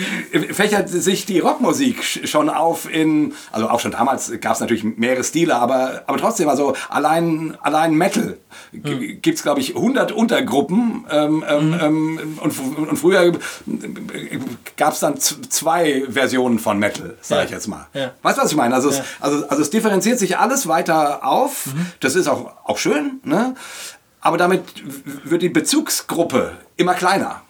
fächert sich die Rockmusik sch- schon auf in, also auch schon damals gab es natürlich mehrere Stile, aber, aber trotzdem, also allein, allein Metal g- gibt es, glaube ich, 100 Untergruppen ähm, ähm, ähm, und, und früher gab es dann zwei Versionen von Metal, sage Ja. ich jetzt mal. Ja. Weißt du, was ich meine? Also, Ja. es, also, also es differenziert sich alles weiter auf. Das ist auch, auch schön, ne? Aber damit wird die Bezugsgruppe immer kleiner.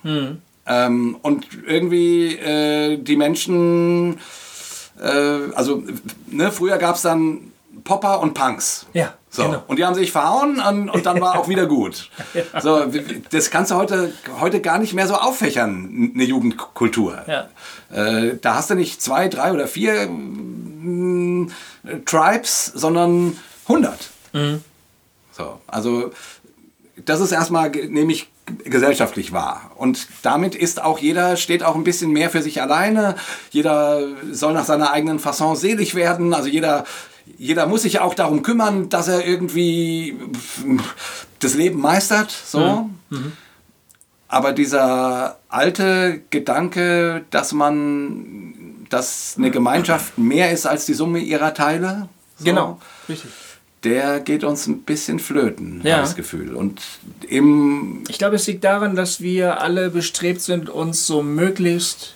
Ähm, und irgendwie äh, die Menschen, äh, also ne, früher gab es dann Popper und Punks. Ja, So. genau. Und die haben sich verhauen und, und dann war auch wieder gut. (laughs) So, das kannst du heute, heute gar nicht mehr so auffächern, eine Jugendkultur. Ja. Äh, da hast du nicht zwei, drei oder vier mm, Tribes, sondern 100. Mhm. So, also das ist erstmal, ge- nehme ich gesellschaftlich wahr. Und damit ist auch jeder, steht auch ein bisschen mehr für sich alleine. Jeder soll nach seiner eigenen Fasson selig werden. Also jeder, jeder muss sich auch darum kümmern, dass er irgendwie das Leben meistert. So. Aber dieser alte Gedanke, dass man, dass eine Gemeinschaft mehr ist als die Summe ihrer Teile, so, Genau, richtig. Der geht uns ein bisschen flöten, Ja. habe ich das Gefühl. Und im, Ich glaube, es liegt daran, dass wir alle bestrebt sind, uns so möglichst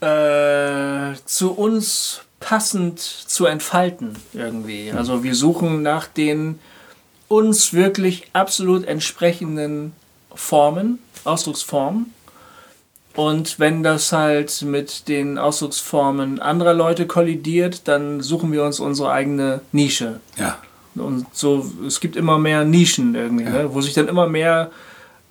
äh, zu uns passend zu entfalten irgendwie. Also wir suchen nach den uns wirklich absolut entsprechenden Formen, Ausdrucksformen. Und wenn das halt mit den Ausdrucksformen anderer Leute kollidiert, dann suchen wir uns unsere eigene Nische. ja, Und so, es gibt immer mehr Nischen irgendwie, ne? wo sich dann immer mehr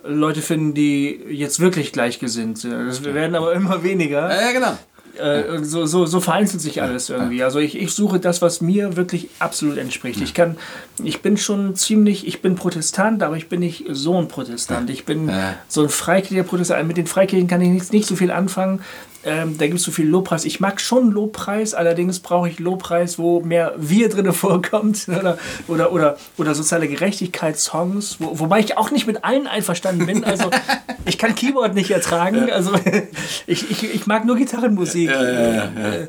Leute finden, die jetzt wirklich gleichgesinnt sind. Das werden aber immer weniger. ja, genau. Äh, so, so, so vereinzelt sich alles irgendwie. Also ich, ich suche das, was mir wirklich absolut entspricht. Ich kann, ich bin schon ziemlich, ich bin Protestant, aber ich bin nicht so ein Protestant. Ich bin so ein freikirchlicher Protestant. Mit den Freikirchen kann ich nicht, nicht so viel anfangen. Ähm, da gibt es so viel Lobpreis. Ich mag schon Lobpreis, allerdings brauche ich Lobpreis, wo mehr Wir drin (laughs) vorkommt oder, oder, oder, oder soziale Gerechtigkeitssongs, wo, wobei ich auch nicht mit allen einverstanden bin. Also (laughs) ich kann Keyboard nicht ertragen. Also (laughs) ich, ich, ich mag nur Gitarrenmusik. Äh,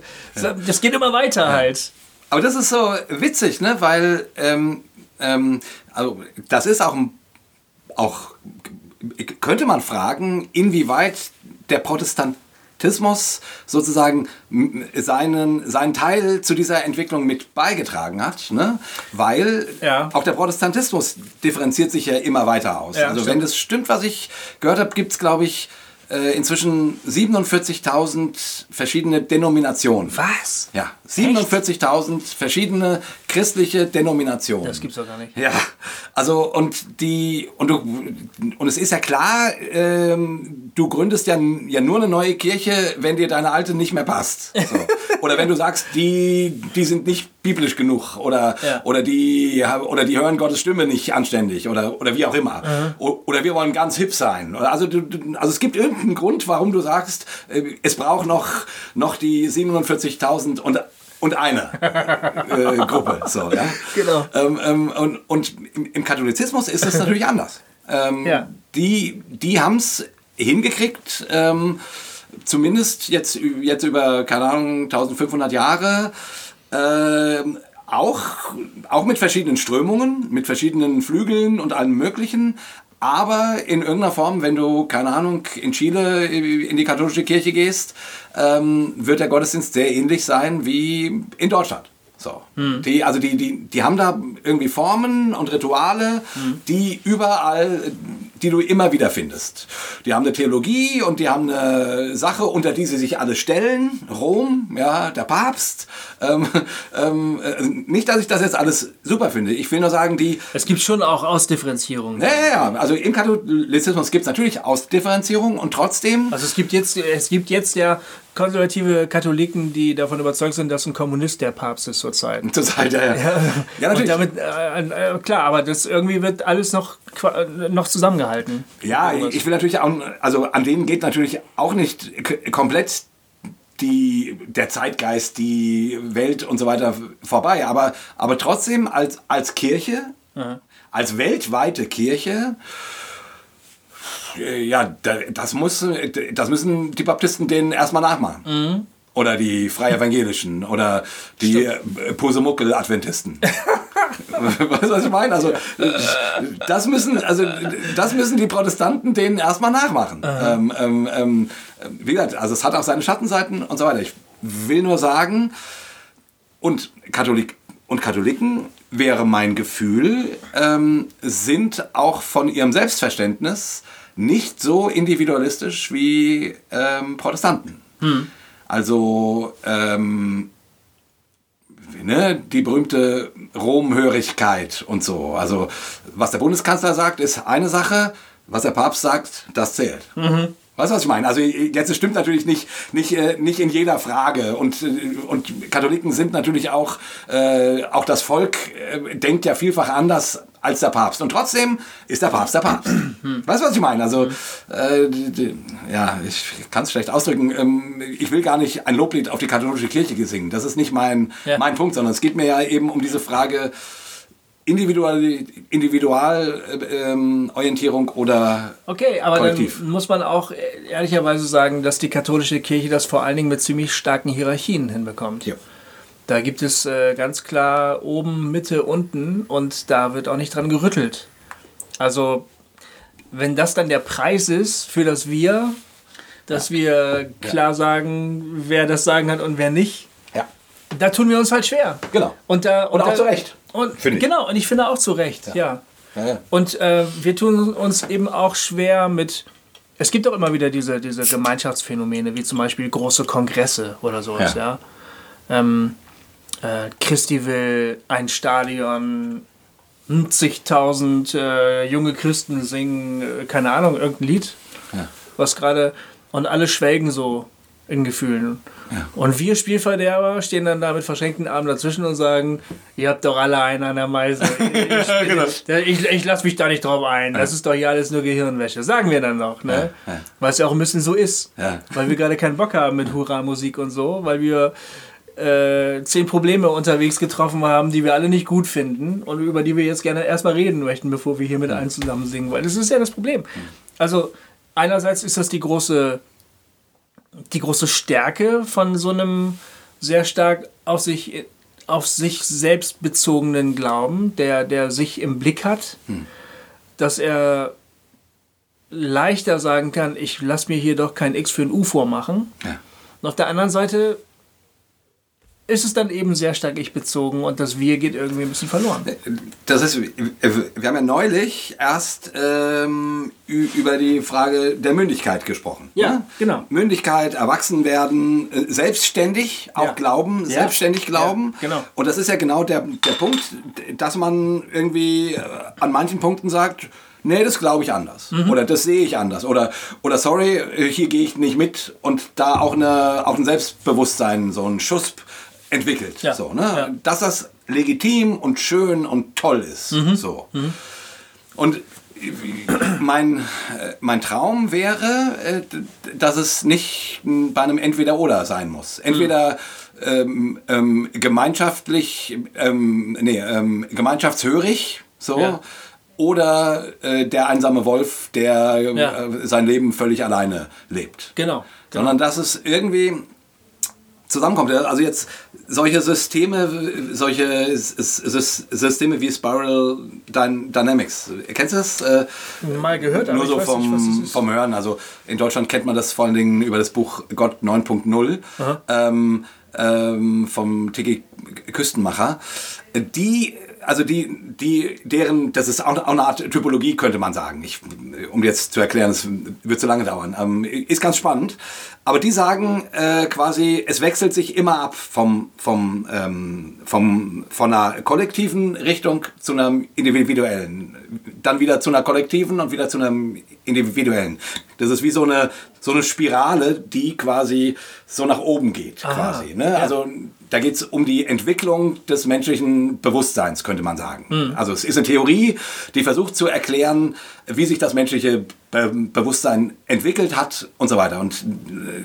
Das geht immer weiter halt. Aber das ist so witzig, ne? weil ähm, ähm, also das ist auch, auch, könnte man fragen, inwieweit der Protestantismus Protestantismus sozusagen seinen, seinen Teil zu dieser Entwicklung mit beigetragen hat, ne? weil Ja. auch der Protestantismus differenziert sich ja immer weiter aus. Ja, also stimmt. wenn das stimmt, was ich gehört habe, gibt es, glaube ich, inzwischen 47.000 verschiedene Denominationen. Was? Ja, 47.000 verschiedene christliche Denominationen. Das gibt's doch gar nicht. Ja, also und die und du und es ist ja klar, ähm, du gründest ja, ja nur eine neue Kirche, wenn dir deine alte nicht mehr passt. So. (laughs) oder wenn du sagst, die die sind nicht biblisch genug oder Ja. oder die oder die hören Gottes Stimme nicht anständig oder oder wie auch immer. O- Oder wir wollen ganz hip sein. Also du, also es gibt irgendeinen Grund, warum du sagst, äh, es braucht noch noch die 47.000 und und eine äh, Gruppe. So, ja? Genau. Ähm, ähm, und und im, Katholizismus ist es natürlich anders. Ähm, Ja. Die, die haben es hingekriegt, ähm, zumindest jetzt, jetzt über, keine Ahnung, 1500 Jahre, ähm, auch, auch mit verschiedenen Strömungen, mit verschiedenen Flügeln und allem Möglichen. Aber in irgendeiner Form, wenn du, keine Ahnung, in Chile in die katholische Kirche gehst, ähm, wird der Gottesdienst sehr ähnlich sein wie in Deutschland. So. Die, also die, die, die haben da irgendwie Formen und Rituale, die überall, die du immer wieder findest. Die haben eine Theologie und die haben eine Sache, unter die sie sich alle stellen. Rom, ja, der Papst. Ähm, ähm, äh, nicht, dass ich das jetzt alles super finde. Ich will nur sagen, die, Es gibt schon auch Ausdifferenzierungen. ja, ja, ja. Also im Katholizismus gibt es natürlich Ausdifferenzierung und trotzdem. Also es gibt jetzt, es gibt jetzt ja konservative Katholiken, die davon überzeugt sind, dass ein Kommunist der Papst ist zurzeit. (laughs) Zur Zeit, ja, ja. ja Und natürlich. damit, äh, äh, klar, aber das irgendwie wird alles noch, äh, noch zusammengehalten. Ja, ich will natürlich auch, also an denen geht natürlich auch nicht komplett die, der Zeitgeist, die Welt und so weiter vorbei. Aber, aber trotzdem als, als Kirche, als weltweite Kirche, ja, da- das, muss, das müssen die Baptisten denen erstmal nachmachen. Oder die Freie Evangelischen oder die äh, Posemuckel-Adventisten. (laughs) weißt du, was ich meine? Also, das müssen, also, das müssen die Protestanten denen erstmal nachmachen. Ähm, ähm, ähm, wie gesagt, also es hat auch seine Schattenseiten und so weiter. Ich will nur sagen, und, Katholik, und Katholiken, wäre mein Gefühl, ähm, sind auch von ihrem Selbstverständnis nicht so individualistisch wie ähm, Protestanten. Also ähm, ne, die berühmte Romhörigkeit und so. Also was der Bundeskanzler sagt, ist eine Sache, was der Papst sagt, das zählt. Weißt du, was ich meine? Also jetzt es stimmt natürlich nicht, nicht, äh, nicht in jeder Frage. Und, äh, und Katholiken sind natürlich auch, äh, auch das Volk äh, denkt ja vielfach anders als der Papst. Und trotzdem ist der Papst der Papst. weißt du, was ich meine? Also, äh, die, die, ja, ich kann es schlecht ausdrücken. Ähm, ich will gar nicht ein Loblied auf die katholische Kirche singen. Das ist nicht mein, Ja. mein Punkt, sondern es geht mir ja eben um diese Frage, Individual, Individualorientierung oder Okay, aber Kollektiv. dann muss man auch äh, ehrlicherweise sagen, dass die katholische Kirche das vor allen Dingen mit ziemlich starken Hierarchien hinbekommt. Ja. Da gibt es äh, ganz klar oben, Mitte, unten und da wird auch nicht dran gerüttelt. Also, wenn das dann der Preis ist für das Wir, dass wir klar sagen, wer das Sagen hat und wer nicht, ja. da tun wir uns halt schwer. Genau. Und, da, Und auch da, zu Recht, Und, finde ich. Genau, und ich finde auch zu Recht, ja. Ja, ja. Und äh, wir tun uns eben auch schwer mit. Es gibt auch immer wieder diese, diese Gemeinschaftsphänomene, wie zum Beispiel große Kongresse oder sowas, ja. Ja. Ähm, äh, Christi will ein Stadion, zigtausend äh, junge Christen singen, äh, keine Ahnung, irgendein Lied, Ja. was gerade. Und alle schwelgen so in Gefühlen. Und wir Spielverderber stehen dann da mit verschränkten Armen dazwischen und sagen, ihr habt doch alle einen an der Meise. (laughs) Ich, Genau. ich, ich lasse mich da nicht drauf ein. Das ist doch hier alles nur Gehirnwäsche. Sagen wir dann noch, ne? Ja, ja. Weil es ja auch ein bisschen so ist. Ja. Weil wir gerade keinen Bock haben mit Hurra-Musik und so, weil wir äh, zehn Probleme unterwegs getroffen haben, die wir alle nicht gut finden und über die wir jetzt gerne erstmal reden möchten, bevor wir hier mit allen zusammen singen. Weil das ist ja das Problem. Also einerseits ist das die große, die große Stärke von so einem sehr stark auf sich, auf sich selbst bezogenen Glauben, der, der sich im Blick hat, dass er leichter sagen kann, ich lasse mir hier doch kein X für ein U vormachen. Ja. Und auf der anderen Seite ist es dann eben sehr stark ich bezogen und das Wir geht irgendwie ein bisschen verloren. Das ist, wir haben ja neulich erst ähm, über die Frage der Mündigkeit gesprochen. Ja, ne? genau. Mündigkeit, erwachsen werden, äh, selbstständig auch Ja. glauben, Ja. selbstständig glauben. Ja, genau. Und das ist ja genau der, der Punkt, dass man irgendwie äh, an manchen Punkten sagt, nee, das glaube ich anders. Mhm. Oder das sehe ich anders. Oder, oder sorry, äh, hier gehe ich nicht mit. Und da auch, eine, auch ein Selbstbewusstsein, so ein Schuss entwickelt. Ja. So, ne? Ja. Dass das legitim und schön und toll ist. Mhm. So. Und mein, äh, mein Traum wäre, äh, dass es nicht bei einem Entweder-Oder sein muss. Entweder ähm, ähm, gemeinschaftlich, ähm, nee, ähm, gemeinschaftshörig, so, Ja. oder äh, der einsame Wolf, der äh, Ja. sein Leben völlig alleine lebt. Genau. Sondern dass es irgendwie zusammenkommt. Also jetzt solche Systeme, solche Systeme wie Spiral Dyn- Dynamics. Kennst du das? Äh, Mal gehört, aber nur so nicht, vom, ist. vom Hören. Also in Deutschland kennt man das vor allen Dingen über das Buch Gott 9.0 ähm, ähm, vom Tiki Küstenmacher. Die, also die, die, deren, das ist auch, eine Art Typologie, könnte man sagen. Ich, um jetzt zu erklären, das wird zu lange dauern. Ähm, ist ganz spannend. Aber die sagen äh, quasi, es wechselt sich immer ab vom, vom, ähm, vom, von einer kollektiven Richtung zu einer individuellen. Dann wieder zu einer kollektiven und wieder zu einer individuellen. Das ist wie so eine, so eine Spirale, die quasi so nach oben geht. Quasi, ne? Also da geht es um die Entwicklung des menschlichen Bewusstseins, könnte man sagen. Also es ist eine Theorie, die versucht zu erklären, wie sich das menschliche Be Bewusstsein entwickelt hat und so weiter. Und äh,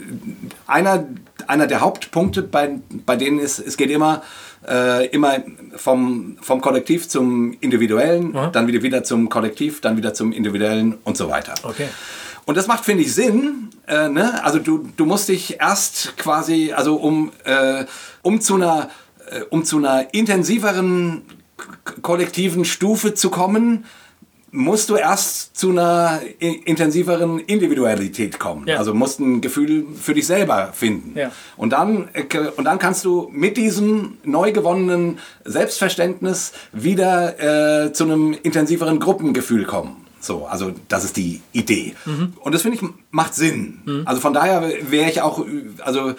einer, einer der Hauptpunkte bei, bei denen ist, es geht immer, äh, immer vom, vom Kollektiv zum Individuellen, dann wieder, wieder zum Kollektiv, dann wieder zum Individuellen und so weiter. Okay. Und das macht, finde ich, Sinn. Äh, ne? Also du, du musst dich erst quasi, also um, äh, um zu einer, äh, um zu einer intensiveren kollektiven Stufe zu kommen, musst du erst zu einer intensiveren Individualität kommen. Ja. Also musst ein Gefühl für dich selber finden. Ja. Und, dann, äh, und dann kannst du mit diesem neu gewonnenen Selbstverständnis wieder äh, zu einem intensiveren Gruppengefühl kommen. So, also das ist die Idee. Und das finde ich macht Sinn. Also von daher wäre ich auch, also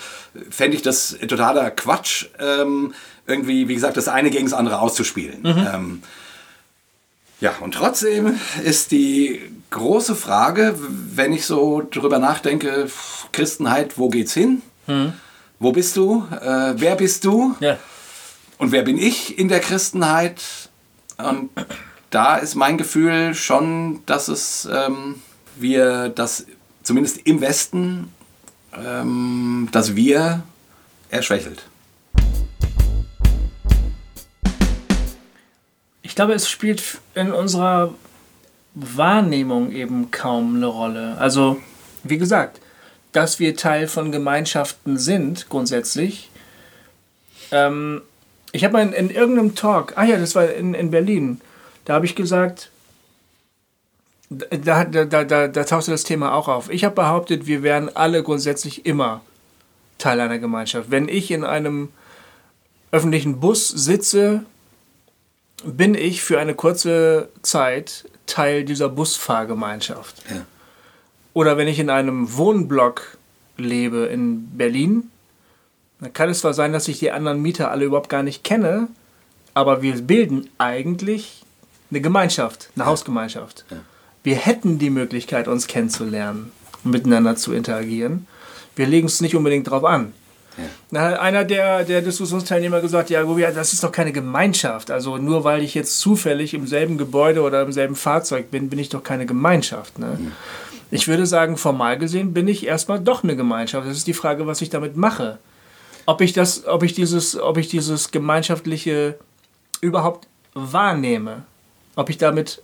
fände ich das totaler Quatsch, ähm, irgendwie, wie gesagt, das eine gegen das andere auszuspielen. Ähm, ja, und trotzdem ist die große Frage, wenn ich so drüber nachdenke, Christenheit, wo geht's hin? Wo bist du? Äh, wer bist du? Ja. Und wer bin ich in der Christenheit? Und da ist mein Gefühl schon, dass es ähm, wir das zumindest im Westen ähm, das wir erschwächelt. Ich glaube, es spielt in unserer Wahrnehmung eben kaum eine Rolle. Also, wie gesagt, dass wir Teil von Gemeinschaften sind, grundsätzlich. Ähm, ich habe mal in, in irgendeinem Talk, ah ja, das war in, in Berlin, da habe ich gesagt, da, da, da, da, da tauchte das Thema auch auf. Ich habe behauptet, wir wären alle grundsätzlich immer Teil einer Gemeinschaft. Wenn ich in einem öffentlichen Bus sitze, bin ich für eine kurze Zeit Teil dieser Busfahrgemeinschaft. Ja. Oder wenn ich in einem Wohnblock lebe in Berlin, dann kann es zwar sein, dass ich die anderen Mieter alle überhaupt gar nicht kenne, aber wir bilden eigentlich eine Gemeinschaft, eine Hausgemeinschaft. Wir hätten die Möglichkeit, uns kennenzulernen und miteinander zu interagieren. Wir legen es nicht unbedingt drauf an. Da hat einer der, der Diskussionsteilnehmer gesagt, ja, das ist doch keine Gemeinschaft. Also nur weil ich jetzt zufällig im selben Gebäude oder im selben Fahrzeug bin, bin ich doch keine Gemeinschaft. Ne? Ich würde sagen, formal gesehen bin ich erstmal doch eine Gemeinschaft. Das ist die Frage, was ich damit mache. Ob ich das, ob ich dieses, ob ich dieses gemeinschaftliche überhaupt wahrnehme. Ob ich damit,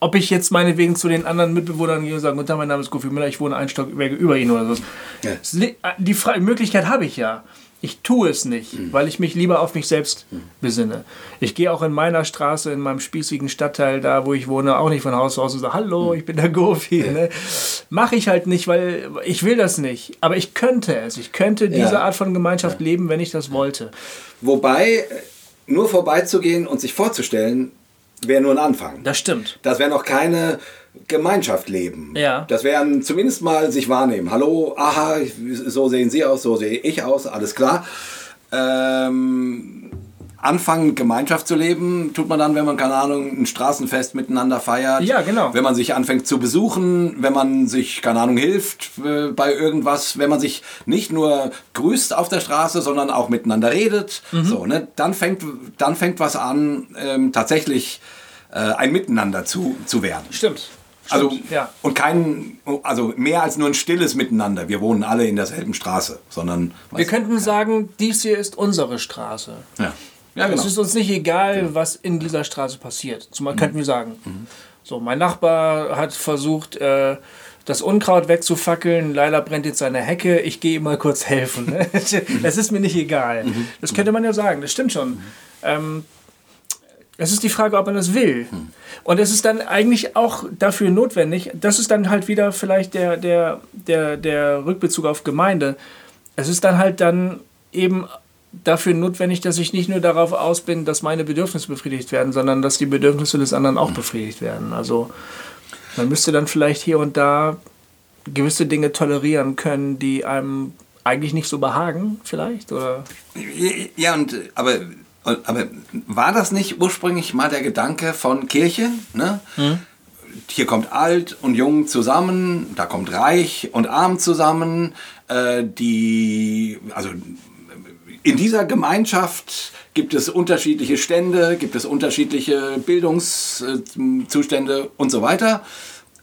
ob ich jetzt meinetwegen zu den anderen Mitbewohnern gehe und sage, guten Tag, mein Name ist Gofi Müller, ich wohne einen Stock über, Ihnen oder so. Ja. Li- Die Fra Möglichkeit habe ich ja. Ich tue es nicht, Mhm. weil ich mich lieber auf mich selbst besinne. Ich gehe auch in meiner Straße, in meinem spießigen Stadtteil, da wo ich wohne, auch nicht von Haus aus und sage, hallo, Mhm. ich bin der Gofi. Ne? Mache ich halt nicht, weil ich will das nicht. Aber ich könnte es. Ich könnte diese Ja. Art von Gemeinschaft leben, wenn ich das wollte. Wobei, äh, nur vorbeizugehen und sich vorzustellen, wäre nur ein Anfang. Das stimmt. Das wäre noch keine Gemeinschaft leben. Ja. Das wären zumindest mal sich wahrnehmen. Hallo, aha, so sehen Sie aus, so sehe ich aus, alles klar. Ähm, anfangen, Gemeinschaft zu leben, tut man dann, wenn man, keine Ahnung, ein Straßenfest miteinander feiert. Ja, genau. Wenn man sich anfängt zu besuchen, wenn man sich, keine Ahnung, hilft äh, bei irgendwas, wenn man sich nicht nur grüßt auf der Straße, sondern auch miteinander redet, Mhm. so, ne? dann, fängt, dann fängt was an, ähm, tatsächlich äh, ein Miteinander zu, zu werden. Stimmt. Also, Stimmt, ja. und kein, also mehr als nur ein stilles Miteinander. Wir wohnen alle in derselben Straße, sondern. Wir könnten sagen, dies hier ist unsere Straße. Ja, ja genau. Es ist uns nicht egal, was in dieser Straße passiert. Zumal könnten wir sagen. So, mein Nachbar hat versucht, äh, das Unkraut wegzufackeln. Leider brennt jetzt seine Hecke. Ich gehe ihm mal kurz helfen. (laughs) (laughs) Es ist mir nicht egal. Das könnte man ja sagen. Das stimmt schon. Ähm, es ist die Frage, ob man das will. Und es ist dann eigentlich auch dafür notwendig, das ist dann halt wieder vielleicht der, der, der, der Rückbezug auf Gemeinde. Es ist dann halt dann eben dafür notwendig, dass ich nicht nur darauf aus bin, dass meine Bedürfnisse befriedigt werden, sondern dass die Bedürfnisse des anderen auch befriedigt werden. Also man müsste dann vielleicht hier und da gewisse Dinge tolerieren können, die einem eigentlich nicht so behagen, vielleicht? Oder? Ja, und, aber, aber war das nicht ursprünglich mal der Gedanke von Kirche? Ne? Hier kommt alt und jung zusammen, da kommt reich und arm zusammen. Äh, die, also in dieser Gemeinschaft gibt es unterschiedliche Stände, gibt es unterschiedliche Bildungszustände und so weiter.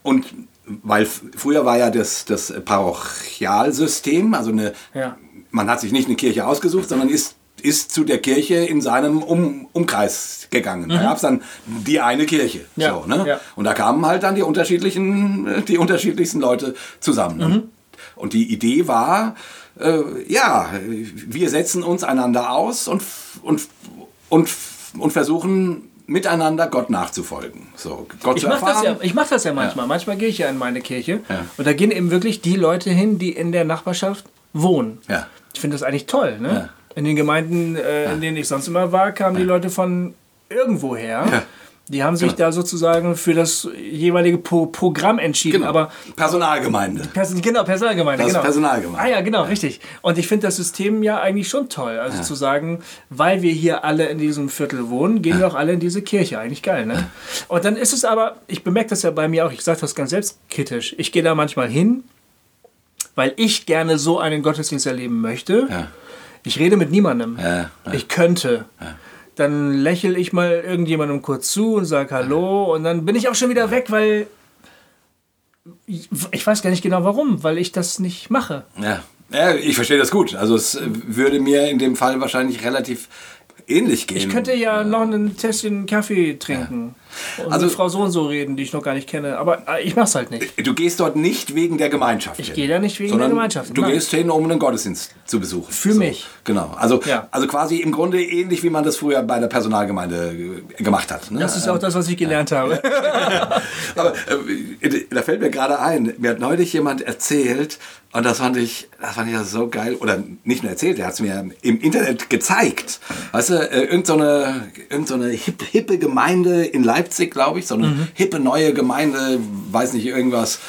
Und weil früher war ja das, das Parochialsystem, also eine, Ja. man hat sich nicht eine Kirche ausgesucht, sondern ist, ist zu der Kirche in seinem um, Umkreis gegangen. Da gab es dann die eine Kirche. Mhm. Ja, So, ne? ja. Und da kamen halt dann die unterschiedlichen, die unterschiedlichsten Leute zusammen. Mhm. Und die Idee war, äh, ja, wir setzen uns einander aus und, und, und, und versuchen miteinander Gott nachzufolgen. So, Gott Ich mache das, ja, ich mach das ja manchmal. Manchmal gehe ich ja in meine Kirche Ja. und da gehen eben wirklich die Leute hin, die in der Nachbarschaft wohnen. Ja. Ich finde das eigentlich toll. Ne? Ja. In den Gemeinden, äh, in denen ich sonst immer war, kamen die Leute von irgendwo her. Ja. Die haben sich da sozusagen für das jeweilige po Programm entschieden. Genau. Aber Personalgemeinde. Person, genau, Personalgemeinde. Das genau. Personalgemeinde. Ah ja, genau, richtig. Und ich finde das System ja eigentlich schon toll. Also zu sagen, weil wir hier alle in diesem Viertel wohnen, gehen wir auch alle in diese Kirche. Eigentlich geil, ne? Und dann ist es aber, ich bemerke das ja bei mir auch, ich sage das ganz selbstkritisch, ich gehe da manchmal hin, weil ich gerne so einen Gottesdienst erleben möchte. Ja. Ich rede mit niemandem. Ja, ja. Ich könnte. Dann lächle ich mal irgendjemandem kurz zu und sage Hallo und dann bin ich auch schon wieder weg, weil ich, weiß gar nicht genau warum, weil ich das nicht mache. Ja. ja, ich verstehe das gut. Also es würde mir in dem Fall wahrscheinlich relativ ähnlich gehen. Ich könnte ja noch ein Tässchen Kaffee trinken und Also- mit Frau so und so reden, die ich noch gar nicht kenne. Aber äh, ich mach's halt nicht. Du gehst dort nicht wegen der Gemeinschaft. Ich hin, gehe da nicht wegen sondern der Gemeinschaft. Du Nein. gehst hin, um einen Gottesdienst zu besuchen. Für mich. Genau. Also, Ja. also quasi im Grunde ähnlich, wie man das früher bei der Personalgemeinde äh, gemacht hat. Ne? Das ist auch das, was ich gelernt habe. (laughs) Aber äh, da fällt mir gerade ein, mir hat neulich jemand erzählt, und das fand ich, das fand ich so geil, oder nicht nur erzählt, er hat es mir im Internet gezeigt. Weißt du, äh, irgend so eine, irgend so eine hip, hippe Gemeinde in Leipzig, glaube ich, so eine Mhm. hippe neue Gemeinde, weiß nicht, irgendwas,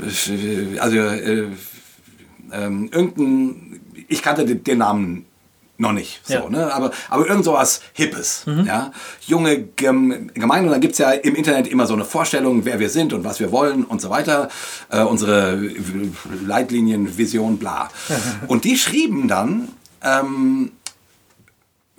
äh, also äh, ähm, irgendein, ich kannte den, den Namen noch nicht, so, Ja. ne? aber, aber irgend sowas Hippes, ja? junge Gem Gemeinden und dann gibt es ja im Internet immer so eine Vorstellung, wer wir sind und was wir wollen und so weiter, äh, unsere Leitlinien, Vision, bla. (laughs) und die schrieben dann, ähm,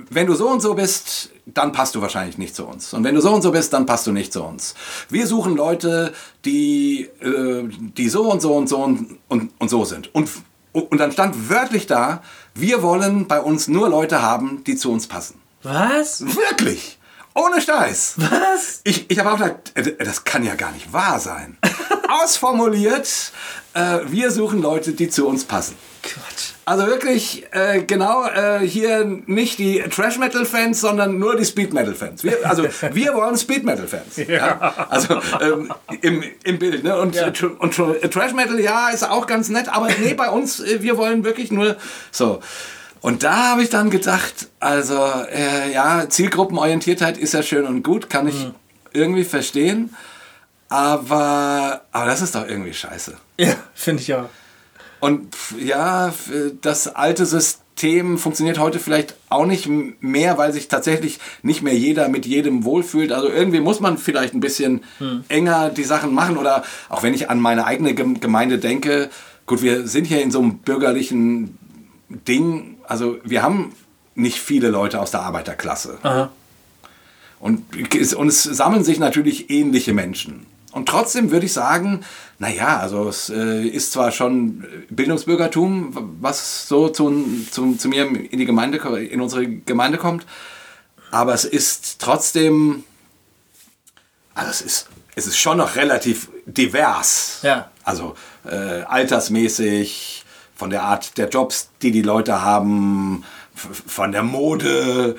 wenn du so und so bist, dann passt du wahrscheinlich nicht zu uns. Und wenn du so und so bist, dann passt du nicht zu uns. Wir suchen Leute, die, äh, die so und so und so und, und, und so sind. Und, und dann stand wörtlich da, wir wollen bei uns nur Leute haben, die zu uns passen. Was? Wirklich. Ohne Scheiß. Was? Ich, ich habe auch gedacht, äh, das kann ja gar nicht wahr sein. Ausformuliert, äh, wir suchen Leute, die zu uns passen. Quatsch. Also wirklich, äh, genau, äh, hier nicht die Trash-Metal-Fans, sondern nur die Speed-Metal-Fans. Also (laughs) wir wollen Speed-Metal-Fans. Ja. Also ähm, im, im Bild. Ne? Und, ja. und Trash-Metal, ja, ist auch ganz nett, aber nee, bei uns, äh, wir wollen wirklich nur so. Und da habe ich dann gedacht, also äh, ja, Zielgruppenorientiertheit ist ja schön und gut, kann ich mhm. irgendwie verstehen, aber, aber das ist doch irgendwie scheiße. Ja, finde ich auch. Und ja, das alte System funktioniert heute vielleicht auch nicht mehr, weil sich tatsächlich nicht mehr jeder mit jedem wohlfühlt. Also irgendwie muss man vielleicht ein bisschen hm. enger die Sachen machen. Oder auch wenn ich an meine eigene Gemeinde denke, gut, wir sind hier in so einem bürgerlichen Ding. Also wir haben nicht viele Leute aus der Arbeiterklasse. Aha. Und, und es sammeln sich natürlich ähnliche Menschen. Und trotzdem würde ich sagen, naja, also es äh, ist zwar schon Bildungsbürgertum, was so zu, zu, zu mir in die Gemeinde, in unsere Gemeinde kommt, aber es ist trotzdem, also es ist, es ist schon noch relativ divers. Ja. Also äh, altersmäßig, von der Art der Jobs, die die Leute haben, von der Mode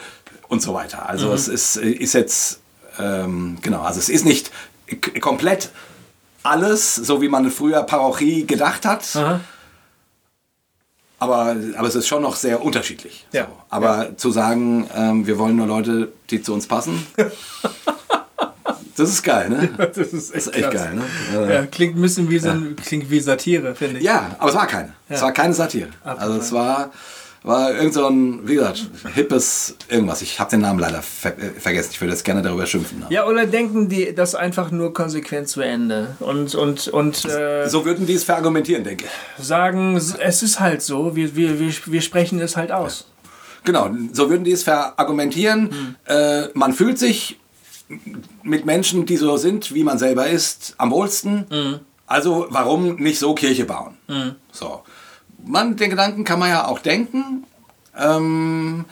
und so weiter. Also mhm. es ist, ist jetzt, ähm, genau, also es ist nicht komplett alles, so wie man früher Parochie gedacht hat. Aber, aber es ist schon noch sehr unterschiedlich. Ja. So. Aber ja. zu sagen, ähm, wir wollen nur Leute, die zu uns passen, (laughs) das ist geil, ne? das ist echt, das ist echt geil, ne? Ja, klingt ein bisschen wie, so ein, klingt wie Satire, finde ich. Ja, aber es war keine. Es war keine Satire. Absolut. Also es war war irgend so ein, wie gesagt, hippes irgendwas. Ich habe den Namen leider ver äh, vergessen. Ich würde jetzt gerne darüber schimpfen. Ja, oder denken die das einfach nur konsequent zu Ende? Und, und, und, äh, so würden die es verargumentieren, denke ich. Sagen, es ist halt so, wir, wir, wir, wir sprechen es halt aus. Genau, so würden die es verargumentieren. Hm. Äh, man fühlt sich mit Menschen, die so sind, wie man selber ist, am wohlsten. Hm. Also warum nicht so Kirche bauen? Hm. So man, den Gedanken kann man ja auch denken. Ähm,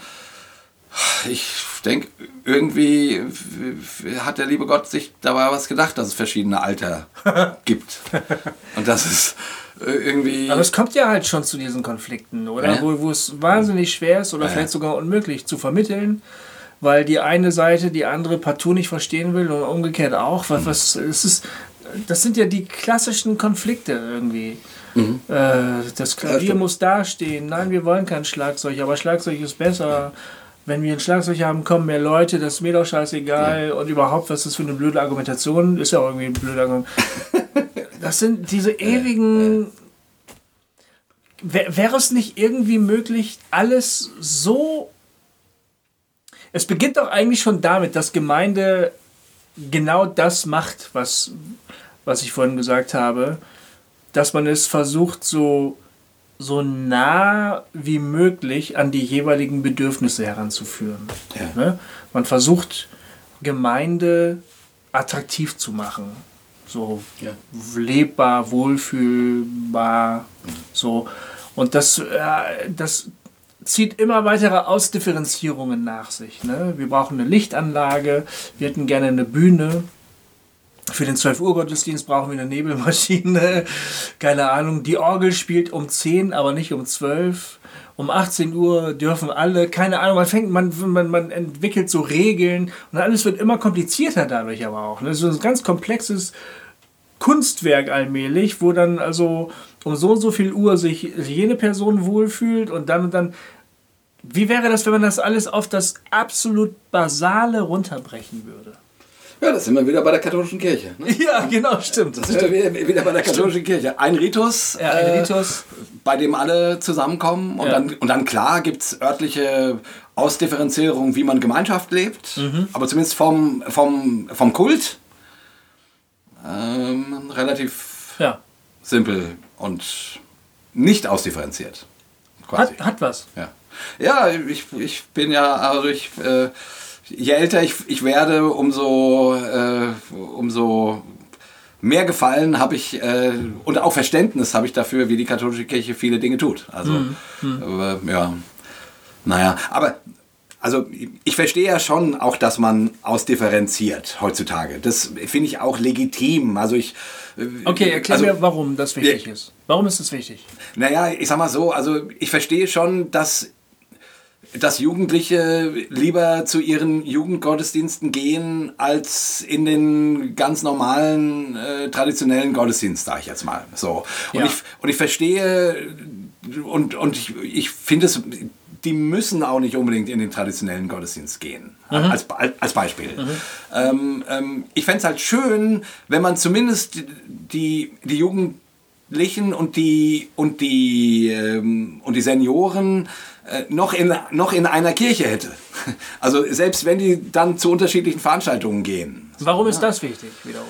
ich denke, irgendwie hat der liebe Gott sich dabei was gedacht, dass es verschiedene Alter (laughs) gibt. Und das ist äh, irgendwie. Aber es kommt ja halt schon zu diesen Konflikten, oder? Ja. Wo, wo es wahnsinnig schwer ist oder ja. vielleicht sogar unmöglich zu vermitteln, weil die eine Seite die andere partout nicht verstehen will und umgekehrt auch. Was, was, es ist, das sind ja die klassischen Konflikte irgendwie. Mhm. Äh, das Klavier ja, muss dastehen. Nein, wir wollen kein Schlagzeug, aber Schlagzeug ist besser. Wenn wir ein Schlagzeug haben, kommen mehr Leute, das ist mir doch scheißegal. Ja. Und überhaupt, was ist das für eine blöde Argumentation? Ist ja auch irgendwie eine blöde Argumentation. (laughs) das sind diese ewigen. Wäre es nicht irgendwie möglich, alles so. Es beginnt doch eigentlich schon damit, dass Gemeinde genau das macht, was, was ich vorhin gesagt habe dass man es versucht, so, so nah wie möglich an die jeweiligen Bedürfnisse heranzuführen. Ja. Ne? Man versucht, Gemeinde attraktiv zu machen. So ja. lebbar, wohlfühlbar. So. Und das, äh, das zieht immer weitere Ausdifferenzierungen nach sich. Ne? Wir brauchen eine Lichtanlage, wir hätten gerne eine Bühne, für den 12 Uhr Gottesdienst brauchen wir eine Nebelmaschine. (laughs) Keine Ahnung. Die Orgel spielt um 10, aber nicht um 12. Um 18 Uhr dürfen alle, keine Ahnung, man fängt, man, man, man entwickelt so Regeln und alles wird immer komplizierter dadurch aber auch. Das ist ein ganz komplexes Kunstwerk allmählich, wo dann also um so und so viel Uhr sich jene Person wohlfühlt und dann und dann. Wie wäre das, wenn man das alles auf das absolut Basale runterbrechen würde? Ja, das sind wir wieder bei der katholischen Kirche. Ne? (laughs) Ja, genau, stimmt. Das sind wir wieder bei der katholischen stimmt. Kirche. Ein Ritus, ja, ein Ritus. Äh, bei dem alle zusammenkommen. Und, ja. dann, und dann, klar, gibt es örtliche Ausdifferenzierung, wie man Gemeinschaft lebt. Mhm. Aber zumindest vom, vom, vom Kult ähm, relativ ja. simpel und nicht ausdifferenziert. Hat, hat was. Ja, ja ich, ich bin ja, also ich. Äh, je älter ich, ich werde, umso, äh, umso mehr Gefallen habe ich äh, und auch Verständnis habe ich dafür, wie die katholische Kirche viele Dinge tut. Also, mhm. äh, ja, naja, aber also ich verstehe ja schon auch, dass man ausdifferenziert heutzutage. Das finde ich auch legitim. Also ich. äh, Okay, erklär also, mir, warum das wichtig Ja. ist. Warum ist das wichtig? Naja, ich sag mal so, also ich verstehe schon, dass, dass Jugendliche lieber zu ihren Jugendgottesdiensten gehen, als in den ganz normalen, äh, traditionellen Gottesdienst, sag ich jetzt mal. So. Und, Ja. ich, und ich verstehe und, und ich, ich finde es, die müssen auch nicht unbedingt in den traditionellen Gottesdienst gehen. Als, Be- als Beispiel. Ähm, ähm, ich fände es halt schön, wenn man zumindest die, die Jugendlichen und die, und die, ähm, und die Senioren noch, in, noch in einer Kirche hätte. Also selbst wenn die dann zu unterschiedlichen Veranstaltungen gehen. Warum ist das wichtig wiederum?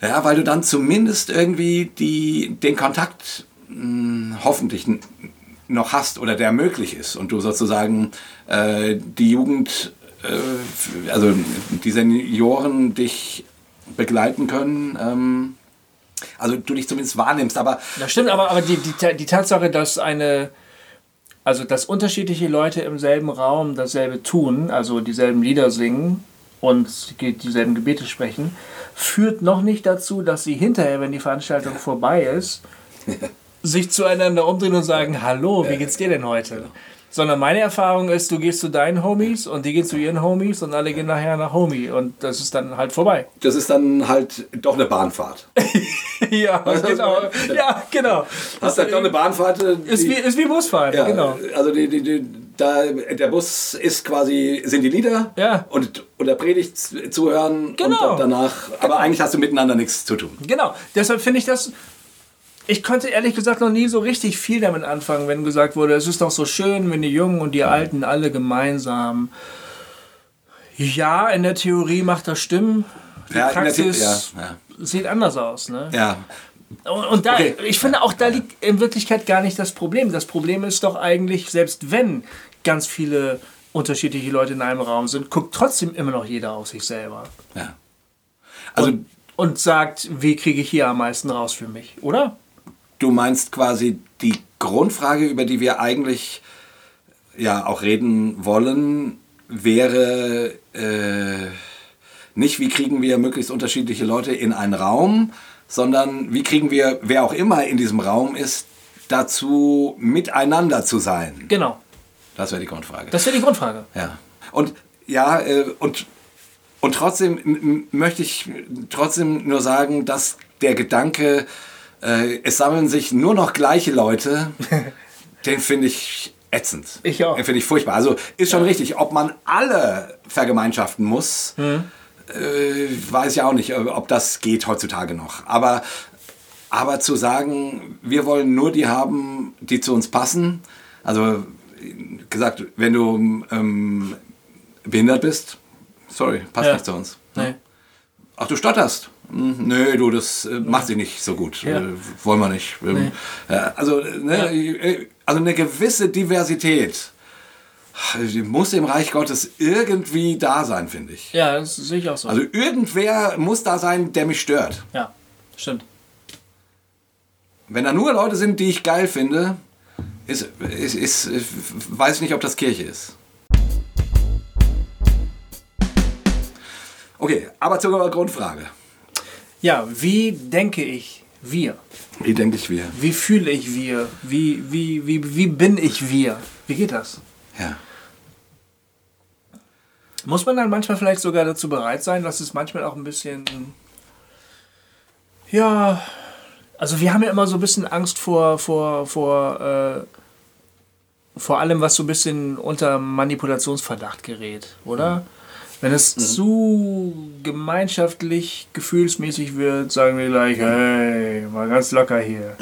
Ja, weil du dann zumindest irgendwie die, den Kontakt mh, hoffentlich n- noch hast oder der möglich ist und du sozusagen äh, die Jugend, äh, also die Senioren dich begleiten können. Ähm, also du dich zumindest wahrnimmst, aber Das stimmt, aber, aber die, die, die Tatsache, dass eine, also dass unterschiedliche Leute im selben Raum dasselbe tun, also dieselben Lieder singen und dieselben Gebete sprechen, führt noch nicht dazu, dass sie hinterher, wenn die Veranstaltung vorbei ist, (laughs) sich zueinander umdrehen und sagen, hallo, wie geht's dir denn heute? Sondern meine Erfahrung ist, du gehst zu deinen Homies und die gehen zu ihren Homies und alle gehen nachher nach Homie und das ist dann halt vorbei. das ist dann halt doch eine Bahnfahrt. (laughs) ja, (laughs) genau. Ja, genau. Hast halt doch eine Bahnfahrt. Ist wie, ist wie Busfahren, Ja, genau. also die, die, die, da, der Bus ist quasi, sind die Lieder Ja. und, und der Predigt zuhören Genau. und danach, aber eigentlich hast du miteinander nichts zu tun. Genau, deshalb finde ich das. Ich konnte ehrlich gesagt noch nie so richtig viel damit anfangen, wenn gesagt wurde, es ist doch so schön, wenn die Jungen und die Alten alle gemeinsam. Ja, in der Theorie macht das Stimmen. Die Ja, in der Praxis The- ja, sieht anders aus. Ne? Ja, Und, und da, Okay. ich finde auch, da liegt in Wirklichkeit gar nicht das Problem. Das Problem ist doch eigentlich, selbst wenn ganz viele unterschiedliche Leute in einem Raum sind, guckt trotzdem immer noch jeder auf sich selber. ja. Also Und sagt, wie kriege ich hier am meisten raus für mich, oder? Du meinst quasi die Grundfrage, über die wir eigentlich ja auch reden wollen, wäre äh, nicht, wie kriegen wir möglichst unterschiedliche Leute in einen Raum, sondern wie kriegen wir, wer auch immer in diesem Raum ist, dazu miteinander zu sein. Genau. Das wäre die Grundfrage. Das wäre die Grundfrage. Ja. Und ja, äh, und, und trotzdem möchte ich trotzdem nur sagen, dass der Gedanke, äh, es sammeln sich nur noch gleiche Leute, (laughs) den finde ich ätzend. Ich auch. Den finde ich furchtbar. Also ist schon richtig, ob man alle vergemeinschaften muss, äh, weiß ich auch nicht, ob das geht heutzutage noch. Aber, aber zu sagen, wir wollen nur die haben, die zu uns passen, also gesagt, wenn du ähm, behindert bist, sorry, passt Ja. nicht zu uns. Nee. Ach, du stotterst. Hm, Nö, du, das äh, macht sich nicht so gut. Ja. Äh, wollen wir nicht. Ähm, ja, also, äh, ne, äh, also eine gewisse Diversität äh, muss im Reich Gottes irgendwie da sein, finde ich. Ja, das sehe ich auch so. Also irgendwer muss da sein, der mich stört. ja, stimmt. Wenn da nur Leute sind, die ich geil finde, ist, ist, ist, ist, weiß ich nicht, ob das Kirche ist. Okay, aber zur Grundfrage. Ja, wie denke ich wir? Wie denke ich wir? Wie fühle ich wir? Wie, wie, wie, wie bin ich wir? Wie geht das? Ja. Muss man dann manchmal vielleicht sogar dazu bereit sein, dass es manchmal auch ein bisschen. Ja. Also, wir haben ja immer so ein bisschen Angst vor, vor, vor, äh, vor allem, was so ein bisschen unter Manipulationsverdacht gerät, oder? Wenn es zu gemeinschaftlich, gefühlsmäßig wird, sagen wir gleich, hey, mal ganz locker hier.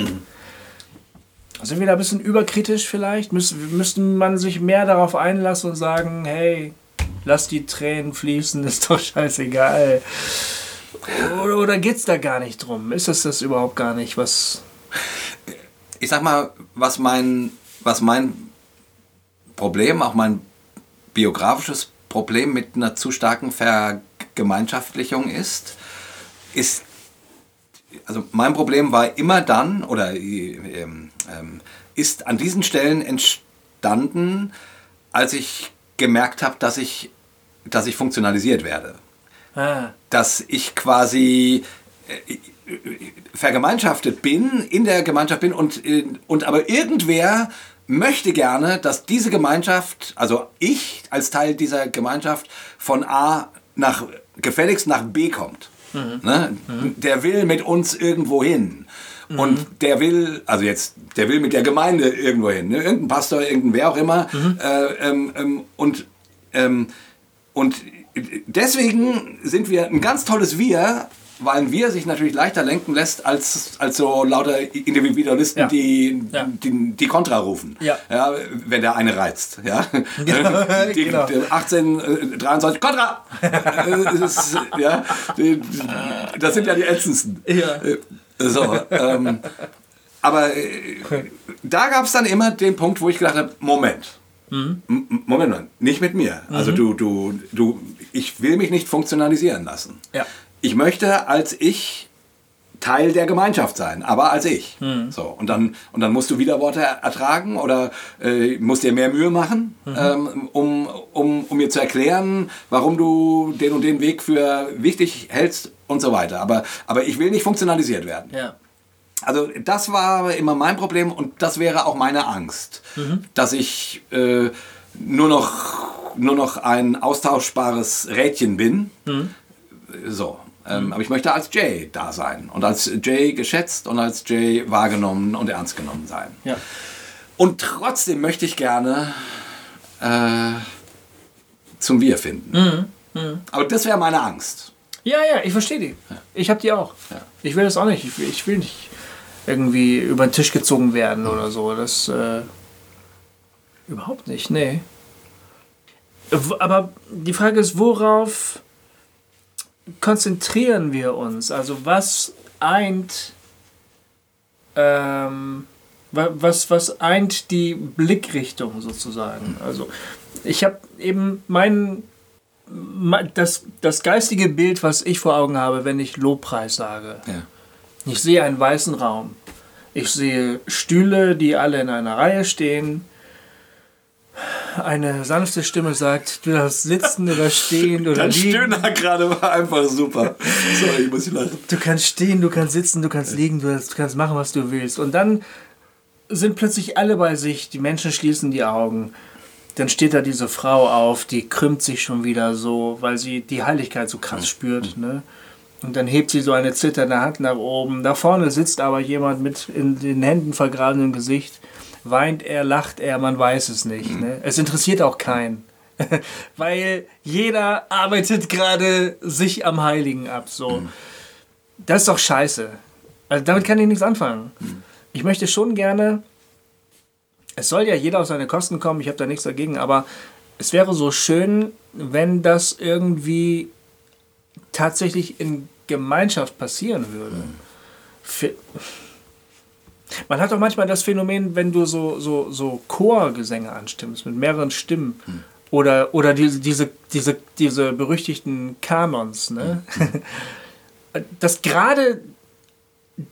Sind wir da ein bisschen überkritisch vielleicht? Müß, müsste man sich mehr darauf einlassen und sagen, hey, lass die Tränen fließen, (laughs) ist doch scheißegal. Oder, oder geht's da gar nicht drum? Ist es das überhaupt gar nicht, was... Ich sag mal, was mein, was mein Problem, auch mein biografisches Problem mit einer zu starken Vergemeinschaftlichung ist, ist, also mein Problem war immer dann oder ähm, ähm, ist an diesen Stellen entstanden, als ich gemerkt habe, dass ich, dass ich funktionalisiert werde. Ah. Dass ich quasi äh, vergemeinschaftet bin, in der Gemeinschaft bin und, äh, und aber irgendwer möchte gerne, dass diese Gemeinschaft, also ich als Teil dieser Gemeinschaft von A nach gefälligst nach B kommt. Ne? Der will mit uns irgendwo hin. Und der will, also jetzt, der will mit der Gemeinde irgendwo hin. Ne? Irgendein Pastor, irgendein wer auch immer. Äh, ähm, ähm, und, ähm, und deswegen sind wir ein ganz tolles Wir, weil Wir sich natürlich leichter lenken lässt als, als so lauter Individualisten, Ja. Die, Ja. die die Kontra rufen. Ja. wenn der eine reizt. Ja? (laughs) die, (laughs) genau. die 18, äh, 23, Kontra! (laughs) Ist, ja, das sind ja die ätzendsten. Ja. Äh, So, ähm, aber äh, da gab es dann immer den Punkt, wo ich gedacht habe, Moment. Mhm. Moment mal, nicht mit mir. Also du, du, du, ich will mich nicht funktionalisieren lassen. Ja. Ich möchte als ich Teil der Gemeinschaft sein, aber als ich. Mhm. So, und dann, und dann musst du Widerworte ertragen oder äh, musst dir mehr Mühe machen, Mhm. ähm, um, um, um mir zu erklären, warum du den und den Weg für wichtig hältst und so weiter. Aber, aber ich will nicht funktionalisiert werden. Ja. Also das war immer mein Problem und das wäre auch meine Angst, dass ich äh, nur, noch, nur noch ein austauschbares Rädchen bin. So. Ähm, Aber ich möchte als Jay da sein und als Jay geschätzt und als Jay wahrgenommen und ernst genommen sein. Ja. Und trotzdem möchte ich gerne äh, zum Wir finden. Aber das wäre meine Angst. Ja, ja, ich verstehe die. Ich habe die auch. Ich will das auch nicht. Ich will, ich will nicht irgendwie über den Tisch gezogen werden oder so. Das äh, überhaupt nicht, nee. Aber die Frage ist, worauf konzentrieren wir uns? Also was eint ähm, wa- was, was eint die Blickrichtung sozusagen? Also ich habe eben mein das, das geistige Bild, was ich vor Augen habe, wenn ich Lobpreis sage. Ja. Ich sehe einen weißen Raum. Ich sehe Stühle, die alle in einer Reihe stehen. Eine sanfte Stimme sagt, du darfst sitzen oder stehen oder Dein liegen. Stöhner gerade war einfach super. Sorry, ich muss lachen. Du kannst stehen, du kannst sitzen, du kannst liegen, du kannst machen, was du willst. Und dann sind plötzlich alle bei sich, die Menschen schließen die Augen. Dann steht da diese Frau auf, die krümmt sich schon wieder so, weil sie die Heiligkeit so krass spürt. Ne? Und dann hebt sie so eine zitternde Hand nach oben. Da vorne sitzt aber jemand mit in den Händen vergrabenem Gesicht. Weint er, lacht er, man weiß es nicht. Ne? Es interessiert auch keinen. (laughs) weil jeder arbeitet gerade sich am Heiligen ab. So. Das ist doch scheiße. Also damit kann ich nichts anfangen. Ich möchte schon gerne, es soll ja jeder auf seine Kosten kommen, ich habe da nichts dagegen, aber es wäre so schön, wenn das irgendwie tatsächlich in Gemeinschaft passieren würde. Für, man hat doch manchmal das Phänomen, wenn du so, so, so Chorgesänge anstimmst mit mehreren Stimmen oder, oder diese, diese, diese, diese berüchtigten Kanons, ne? (laughs) dass gerade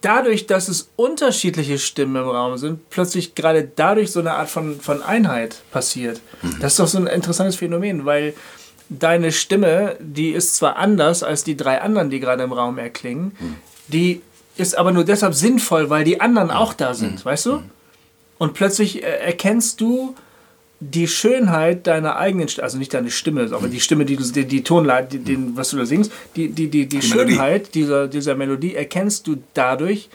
dadurch, dass es unterschiedliche Stimmen im Raum sind, plötzlich gerade dadurch so eine Art von, von Einheit passiert. Das ist doch so ein interessantes Phänomen, weil deine Stimme, die ist zwar anders als die drei anderen, die gerade im Raum erklingen, die ist aber nur deshalb sinnvoll, weil die anderen auch da sind, weißt du? Und plötzlich äh, erkennst du die Schönheit deiner eigenen Stimme, also nicht deine Stimme, aber die Stimme, die, du, die, die Tonleit, die, den, was du da singst, die, die, die, die, Melodie. Schönheit dieser, dieser Melodie erkennst du dadurch,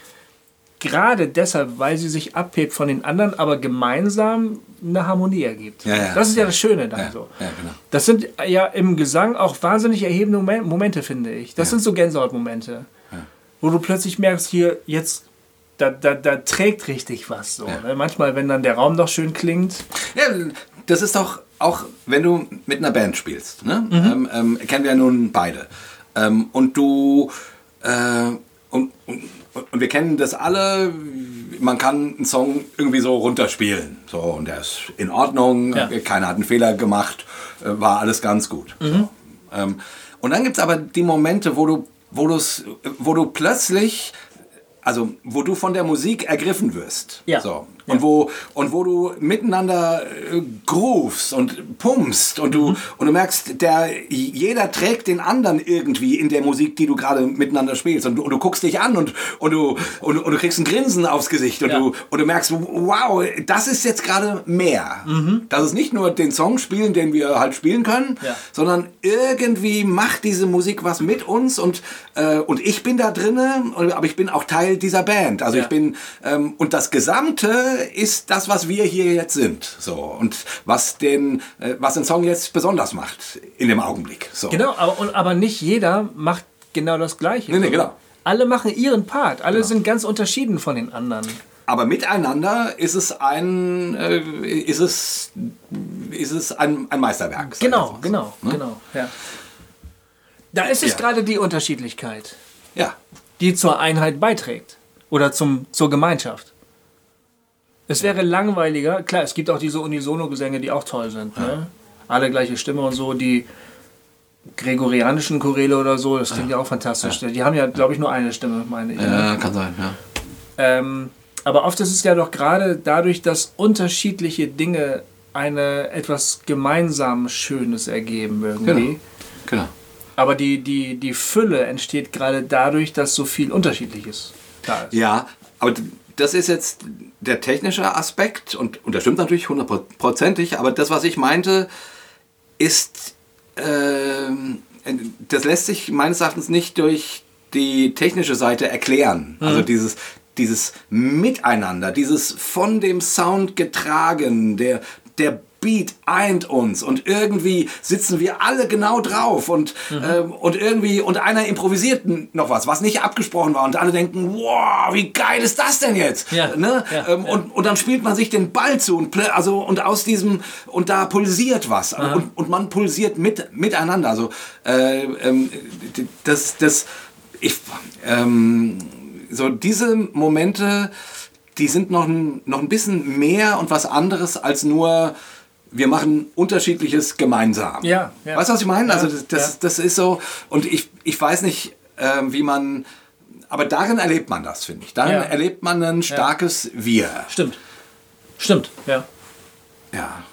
gerade deshalb, weil sie sich abhebt von den anderen, aber gemeinsam eine Harmonie ergibt. Ja, ja. das ist ja das Schöne dann Ja, so. ja, genau. Das sind ja im Gesang auch wahnsinnig erhebende Momen- Momente, finde ich. Das sind so Gänsehautmomente, wo du plötzlich merkst, hier, jetzt, da, da, da trägt richtig was. So, ne? Manchmal, wenn dann der Raum doch schön klingt. Ja, das ist doch auch, wenn du mit einer Band spielst. Ne? Mhm. Ähm, ähm, kennen wir ja nun beide. Ähm, und du. Äh, und, und, und wir kennen das alle. Man kann einen Song irgendwie so runterspielen. So, und der ist in Ordnung. Ja. Keiner hat einen Fehler gemacht. Äh, war alles ganz gut. Mhm. So. Ähm, und dann gibt es aber die Momente, wo du, wo, wo du plötzlich also wo du von der Musik ergriffen wirst. Ja. So. Und, wo, und wo du miteinander äh, groovst und pumpst und du, und du merkst, der, jeder trägt den anderen irgendwie in der Musik, die du gerade miteinander spielst. Und du, und du guckst dich an und, und, du, und, und du kriegst ein Grinsen aufs Gesicht und, Ja. du, und du merkst, wow, das ist jetzt gerade mehr. Das ist nicht nur den Song spielen, den wir halt spielen können, Ja. sondern irgendwie macht diese Musik was mit uns und, äh, und ich bin da drinne, aber ich bin auch Teil dieser Band. Also ich bin, ähm, und das Gesamte ist das, was wir hier jetzt sind. So, und was den, äh, was den Song jetzt besonders macht in dem Augenblick. So. Genau, aber, aber nicht jeder macht genau das Gleiche. Nee, nee, genau. Alle machen ihren Part. Alle sind ganz unterschieden von den anderen. Aber miteinander ist es ein, äh, ist es, ist es ein, ein Meisterwerk. Genau, so, genau, ne? genau. Ja. Da ist es Ja. gerade die Unterschiedlichkeit, Ja. die zur Einheit beiträgt. Oder zum, zur Gemeinschaft. Es wäre langweiliger, klar, es gibt auch diese Unisono-Gesänge, die auch toll sind. Ne? Alle gleiche Stimme und so, die gregorianischen Choräle oder so, das klingt ja, auch fantastisch. Die haben ja, glaube ich, nur eine Stimme, meine ich. ne? Ja, kann sein, ja. Ähm, aber oft ist es ja doch gerade dadurch, dass unterschiedliche Dinge eine etwas gemeinsam Schönes ergeben irgendwie. Genau. Genau. Aber die, die, die Fülle entsteht gerade dadurch, dass so viel Unterschiedliches da ist. Ja, aber das ist jetzt der technische Aspekt und, und das stimmt natürlich hundertprozentig, aber das, was ich meinte, ist, ähm, das lässt sich meines Erachtens nicht durch die technische Seite erklären. Also dieses, dieses Miteinander, dieses von dem Sound getragen, der, der Beat eint uns und irgendwie sitzen wir alle genau drauf und, ähm, und irgendwie und einer improvisiert noch was, was nicht abgesprochen war und alle denken, wow, wie geil ist das denn jetzt? Ja, Ne? ja, ähm, ja. Und, und dann spielt man sich den Ball zu und also und aus diesem und da pulsiert was und, und man pulsiert mit miteinander. Also äh, ähm, das das ich ähm, so diese Momente, die sind noch ein, noch ein bisschen mehr und was anderes als nur wir machen unterschiedliches gemeinsam. Ja, ja. Weißt du, was ich meine? Ja, also das, das, ja. das ist so und ich, ich weiß nicht, ähm, wie man aber darin erlebt man das, finde ich. Darin Ja. erlebt man ein starkes Wir. Stimmt. Stimmt, ja. Ja.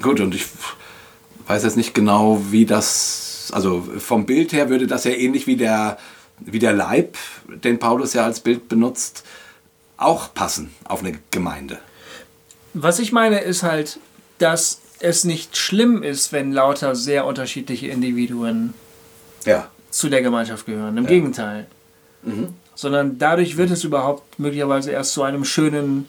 Gut, und ich weiß jetzt nicht genau, wie das, also vom Bild her würde das ja ähnlich wie der, wie der Leib, den Paulus ja als Bild benutzt, auch passen auf eine Gemeinde. Was ich meine ist halt, dass es nicht schlimm ist, wenn lauter sehr unterschiedliche Individuen Ja. zu der Gemeinschaft gehören. Im Gegenteil. Sondern dadurch wird es überhaupt möglicherweise erst zu einem schönen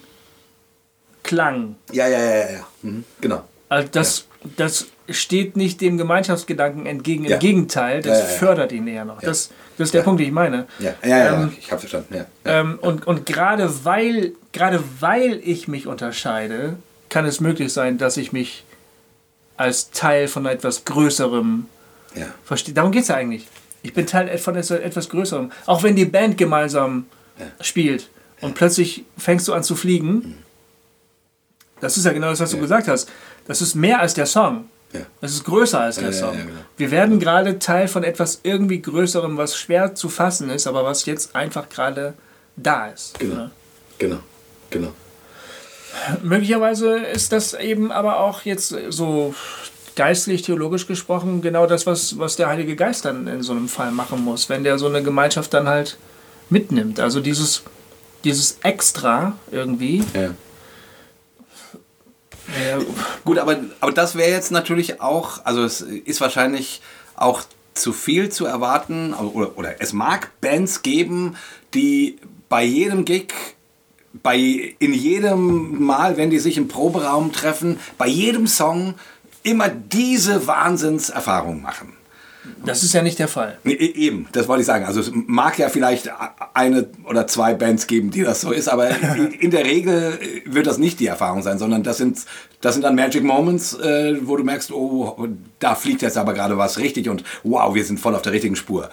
Klang. Ja, ja, ja, ja, ja. Mhm. Genau. Also das, das steht nicht dem Gemeinschaftsgedanken entgegen. Im Ja. Gegenteil, das Ja, ja, ja. fördert ihn eher noch. Das, das ist der Punkt, den ich meine. Ja, ja, ja, Ähm, ich habe verstanden. Ja. Ja. Ähm, und und gerade weil, gerade weil ich mich unterscheide, kann es möglich sein, dass ich mich als Teil von etwas Größerem ja. verstehe. Darum geht es ja eigentlich. Ich bin Teil von etwas Größerem. Auch wenn die Band gemeinsam spielt und plötzlich fängst du an zu fliegen, das ist ja genau das, was du gesagt hast. Das ist mehr als der Song. Ja. Das ist größer als der Ja, ja, Song. ja, genau. Wir werden gerade Teil von etwas irgendwie Größerem, was schwer zu fassen ist, aber was jetzt einfach gerade da ist. Genau. Ja. Genau. Genau. Möglicherweise ist das eben aber auch jetzt so geistlich, theologisch gesprochen, genau das, was, was der Heilige Geist dann in so einem Fall machen muss, wenn der so eine Gemeinschaft dann halt mitnimmt. Also dieses, dieses Extra irgendwie. Ja. Äh, Gut, aber, aber das wäre jetzt natürlich auch, also es ist wahrscheinlich auch zu viel zu erwarten, oder, oder es mag Bands geben, die bei jedem Gig, bei, in jedem Mal, wenn die sich im Proberaum treffen, bei jedem Song immer diese Wahnsinnserfahrung machen. das ist ja nicht der Fall. Nee, e- Eben, das wollte ich sagen. Also es mag ja vielleicht eine oder zwei Bands geben, die das so ist, aber (laughs) in der Regel wird das nicht die Erfahrung sein, sondern das sind, das sind dann Magic Moments, äh, wo du merkst, oh, da fliegt jetzt aber gerade was richtig und wow, wir sind voll auf der richtigen Spur.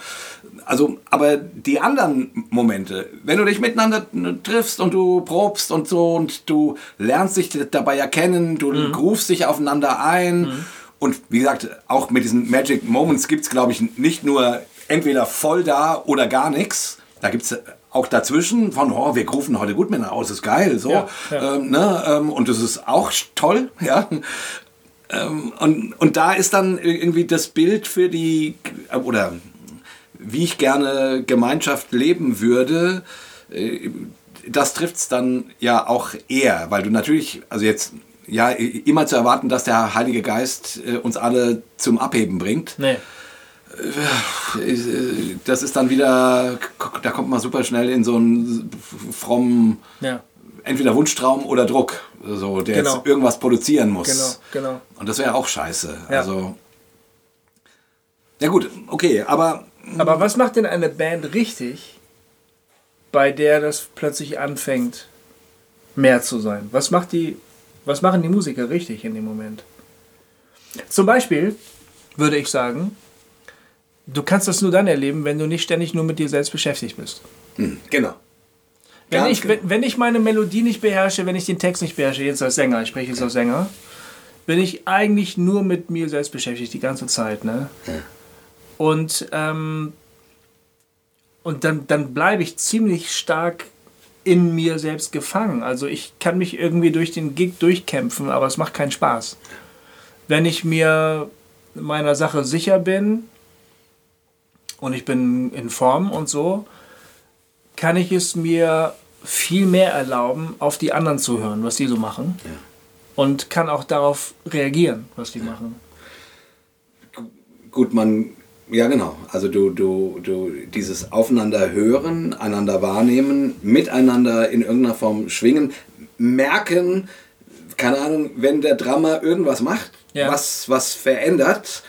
Also, aber die anderen Momente, wenn du dich miteinander triffst und du probst und so und du lernst dich dabei erkennen, du groovst dich aufeinander ein und wie gesagt, auch mit diesen Magic Moments gibt es, glaube ich, nicht nur entweder voll da oder gar nichts. da gibt es auch dazwischen von, oh, wir rufen heute Gutmänner aus, ist geil, so. Ja, ja. Ähm, ne, ähm, und das ist auch toll, (laughs) ja. Ähm, und, und da ist dann irgendwie das Bild für die, oder wie ich gerne Gemeinschaft leben würde, äh, das trifft es dann ja auch eher, weil du natürlich, also jetzt ja, immer zu erwarten, dass der Heilige Geist äh, uns alle zum Abheben bringt. Nee. Äh, Das ist dann wieder, da kommt man super schnell in so einen frommen, Ja. entweder Wunschtraum oder Druck, so, der Genau. jetzt irgendwas produzieren muss. Genau, genau. Und das wäre auch scheiße. Ja. Also, ja gut, okay, aber Aber was macht denn eine Band richtig, bei der das plötzlich anfängt, mehr zu sein? Was macht die, was machen die Musiker richtig in dem Moment? Zum Beispiel würde ich sagen, du kannst das nur dann erleben, wenn du nicht ständig nur mit dir selbst beschäftigt bist. hm, genau. Wenn Ganz ich, genau. wenn, ich meine Melodie nicht beherrsche, wenn ich den Text nicht beherrsche, jetzt als Sänger, ich spreche jetzt als Sänger, bin ich eigentlich nur mit mir selbst beschäftigt die ganze Zeit. Ne? Und, ähm, und dann, dann bleibe ich ziemlich stark in mir selbst gefangen. Also ich kann mich irgendwie durch den Gig durchkämpfen, aber es macht keinen Spaß. Wenn ich mir meiner Sache sicher bin und ich bin in Form und so, kann ich es mir viel mehr erlauben, auf die anderen zu hören, was die so machen. Und kann auch darauf reagieren, was die machen. Gut, man, ja genau, also du, du, du, dieses Aufeinander hören, einander wahrnehmen, miteinander in irgendeiner Form schwingen, merken, keine Ahnung, wenn der Drummer irgendwas macht, Ja. was, was verändert,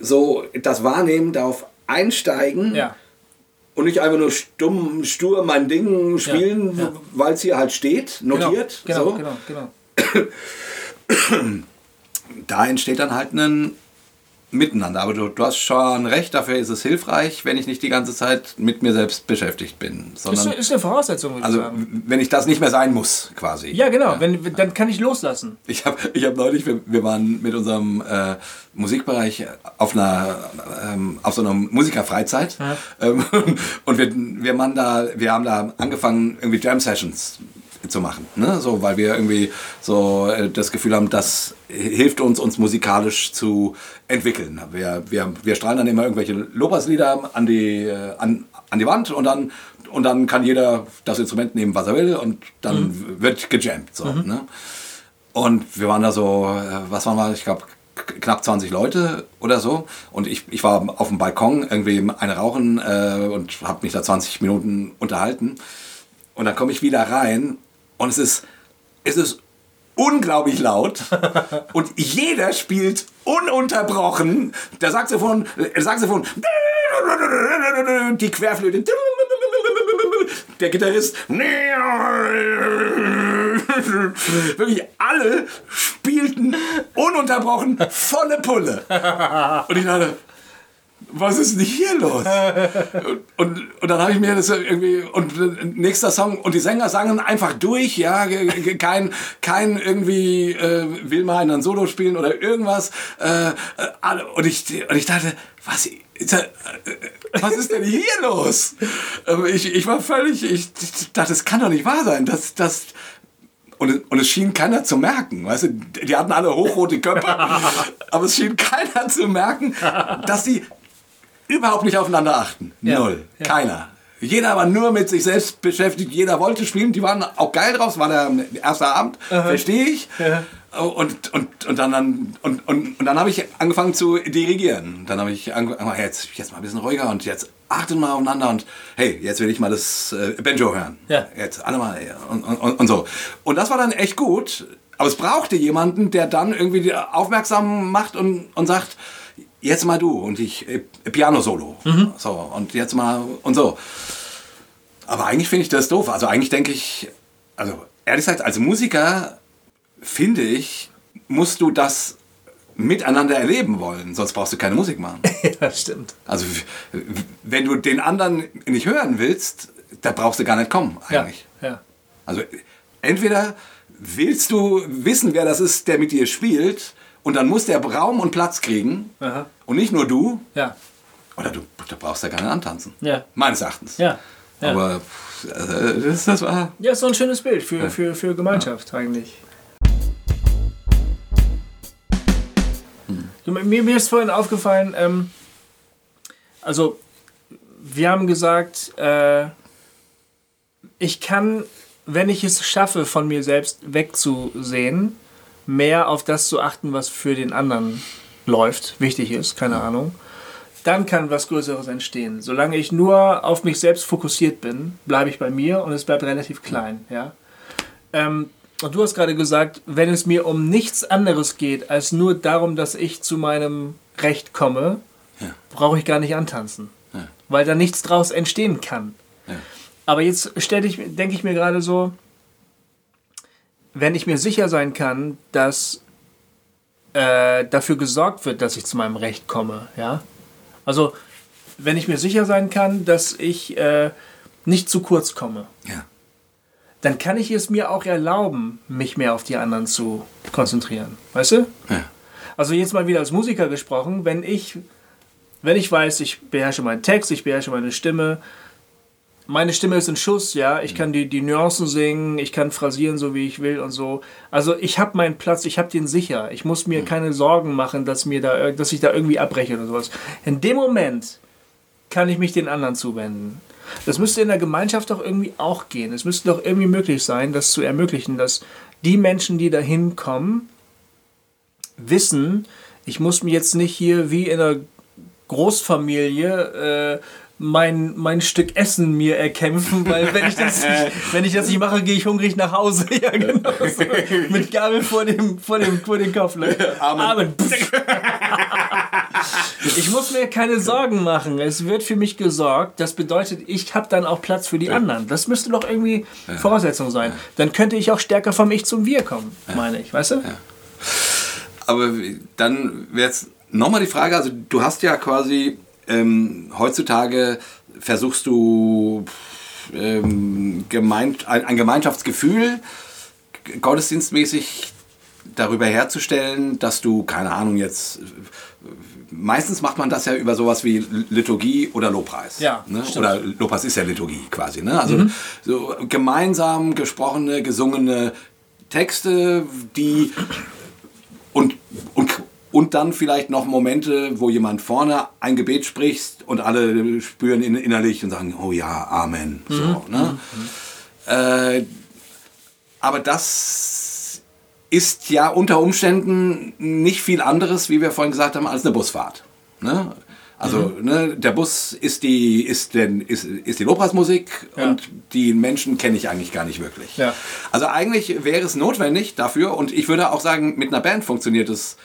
so das Wahrnehmen, darauf einsteigen Ja, und nicht einfach nur stumm, stur mein Ding spielen, ja. weil es hier halt steht, genau, notiert. genau, so. genau, genau. (coughs) da entsteht dann halt ein Miteinander. Aber du, du hast schon recht, dafür ist es hilfreich, wenn ich nicht die ganze Zeit mit mir selbst beschäftigt bin. Ist, Sondern, ist eine Voraussetzung, würde also ich sagen. wenn ich das nicht mehr sein muss, quasi. Ja, genau, Wenn, dann kann ich loslassen. Ich habe ich hab neulich, wir, wir waren mit unserem äh, Musikbereich auf einer ähm, auf so einer Musikerfreizeit Ja. ähm, (laughs) und wir, wir, da, wir haben da angefangen, irgendwie Jam Sessions zu machen, ne? so, weil wir irgendwie so äh, das Gefühl haben, das hilft uns, uns musikalisch zu entwickeln. Wir, wir, wir strahlen dann immer irgendwelche Lobpreislieder an die, äh, an, an die Wand und dann, und dann kann jeder das Instrument nehmen, was er will und dann wird gejammt. So, ne? Und wir waren da so, äh, was waren wir, ich glaube, knapp 20 Leute oder so. Und ich, ich war auf dem Balkon, irgendwie eine rauchen äh, und habe mich da 20 Minuten unterhalten. Und dann komme ich wieder rein und es ist, es ist unglaublich laut (laughs) und jeder spielt ununterbrochen. Der Saxophon, der Saxophon, die Querflöte, der Gitarrist, wirklich alle spielten ununterbrochen volle Pulle. Und ich dachte, was ist denn hier los? Und, und dann habe ich mir das irgendwie, und nächster Song, und die Sänger sangen einfach durch, ja, kein, kein irgendwie, äh, will mal einen Solo spielen oder irgendwas. Äh, und, ich, und ich dachte, was, äh, was ist denn hier los? Ähm, Ich, ich war völlig, ich dachte, das kann doch nicht wahr sein, dass, dass, und, es- und es schien keiner zu merken. Weißt du, die hatten alle hochrote Köpfe, (laughs) aber es schien keiner zu merken, dass sie überhaupt nicht aufeinander achten. Ja, Null. ja. Keiner. Jeder war nur mit sich selbst beschäftigt, jeder wollte spielen, die waren auch geil drauf, es war der erste Abend, verstehe ich. Und, und, und dann, dann, und, und, und dann habe ich angefangen zu dirigieren. Dann habe ich angefangen, jetzt, jetzt mal ein bisschen ruhiger und jetzt achtet mal aufeinander und hey, jetzt will ich mal das äh, Banjo hören. Ja. Jetzt alle mal ja, und, und, und, so. Und das war dann echt gut. Aber es brauchte jemanden, der dann irgendwie aufmerksam macht und, und sagt, jetzt mal du und ich äh, Piano-Solo. So, und jetzt mal und so. Aber eigentlich finde ich das doof. Also eigentlich denke ich, also ehrlich gesagt, als Musiker finde ich, musst du das miteinander erleben wollen, sonst brauchst du keine Musik machen. (laughs) ja, stimmt. Also wenn du den anderen nicht hören willst, da brauchst du gar nicht kommen Ja, eigentlich. ja. Also entweder willst du wissen, wer das ist, der mit dir spielt, und dann muss der Raum und Platz kriegen Aha. Und nicht nur du, Ja, oder du, du brauchst ja gar nicht antanzen. Ja. Meines Erachtens. ja, Ja. Aber äh, das, das war. Ja, ist so ein schönes Bild für, ja. für, für Gemeinschaft ja. eigentlich. Hm. Mir, mir ist vorhin aufgefallen, ähm, also wir haben gesagt, äh, ich kann, wenn ich es schaffe, von mir selbst wegzusehen, mehr auf das zu achten, was für den anderen läuft, wichtig ist, keine Ahnung, dann kann was Größeres entstehen. Solange ich nur auf mich selbst fokussiert bin, bleibe ich bei mir und es bleibt relativ klein. Ja? Ähm, und du hast gerade gesagt, wenn es mir um nichts anderes geht, als nur darum, dass ich zu meinem Recht komme, ja. brauche ich gar nicht antanzen. Ja. Weil da nichts draus entstehen kann. Ja. Aber jetzt stelle ich, denke ich mir gerade so, wenn ich mir sicher sein kann, dass äh, dafür gesorgt wird, dass ich zu meinem Recht komme, ja. Also, wenn ich mir sicher sein kann, dass ich äh, nicht zu kurz komme, ja. dann kann ich es mir auch erlauben, mich mehr auf die anderen zu konzentrieren. Weißt du? Ja. Also jetzt mal wieder als Musiker gesprochen, wenn ich, wenn ich weiß, ich beherrsche meinen Text, ich beherrsche meine Stimme, meine Stimme ist ein Schuss, ja. Ich kann die, die Nuancen singen, ich kann phrasieren, so wie ich will und so. Also ich habe meinen Platz, ich habe den sicher. Ich muss mir keine Sorgen machen, dass, mir da, dass ich da irgendwie abbreche oder sowas. In dem Moment kann ich mich den anderen zuwenden. Das müsste in der Gemeinschaft doch irgendwie auch gehen. Es müsste doch irgendwie möglich sein, das zu ermöglichen, dass die Menschen, die da hinkommen, wissen, ich muss mir jetzt nicht hier wie in einer Großfamilie äh, mein, mein Stück Essen mir erkämpfen, weil wenn ich das nicht, (laughs) wenn ich das nicht mache, gehe ich hungrig nach Hause. (laughs) Ja, genau. So. Mit Gabel vor dem, vor dem, vor dem Kopf. Ne? Amen. Amen. (laughs) ich muss mir keine Sorgen machen. Es wird für mich gesorgt. Das bedeutet, ich habe dann auch Platz für die ja. anderen. Das müsste doch irgendwie ja. Voraussetzung sein. Dann könnte ich auch stärker vom Ich zum Wir kommen, meine ich. Weißt du? Aber dann wäre jetzt nochmal die Frage, also du hast ja quasi ähm, heutzutage versuchst du ähm, gemeint, ein, ein Gemeinschaftsgefühl gottesdienstmäßig darüber herzustellen, dass du, keine Ahnung, jetzt meistens macht man das ja über sowas wie Liturgie oder Lobpreis. Ja, ne? Oder Lobpreis ist ja Liturgie quasi. Ne? Also mhm. so gemeinsam gesprochene, gesungene Texte, die und, und und dann vielleicht noch Momente, wo jemand vorne ein Gebet spricht und alle spüren innerlich und sagen, oh ja, Amen. So, mhm. ne? Mhm. Äh, aber das ist ja unter Umständen nicht viel anderes, wie wir vorhin gesagt haben, als eine Busfahrt. Ne? Also mhm. ne, der Bus ist die, ist denn, ist, ist die Lobpreismusik ja. und die Menschen kenne ich eigentlich gar nicht wirklich. Ja. Also eigentlich wäre es notwendig dafür und ich würde auch sagen, mit einer Band funktioniert es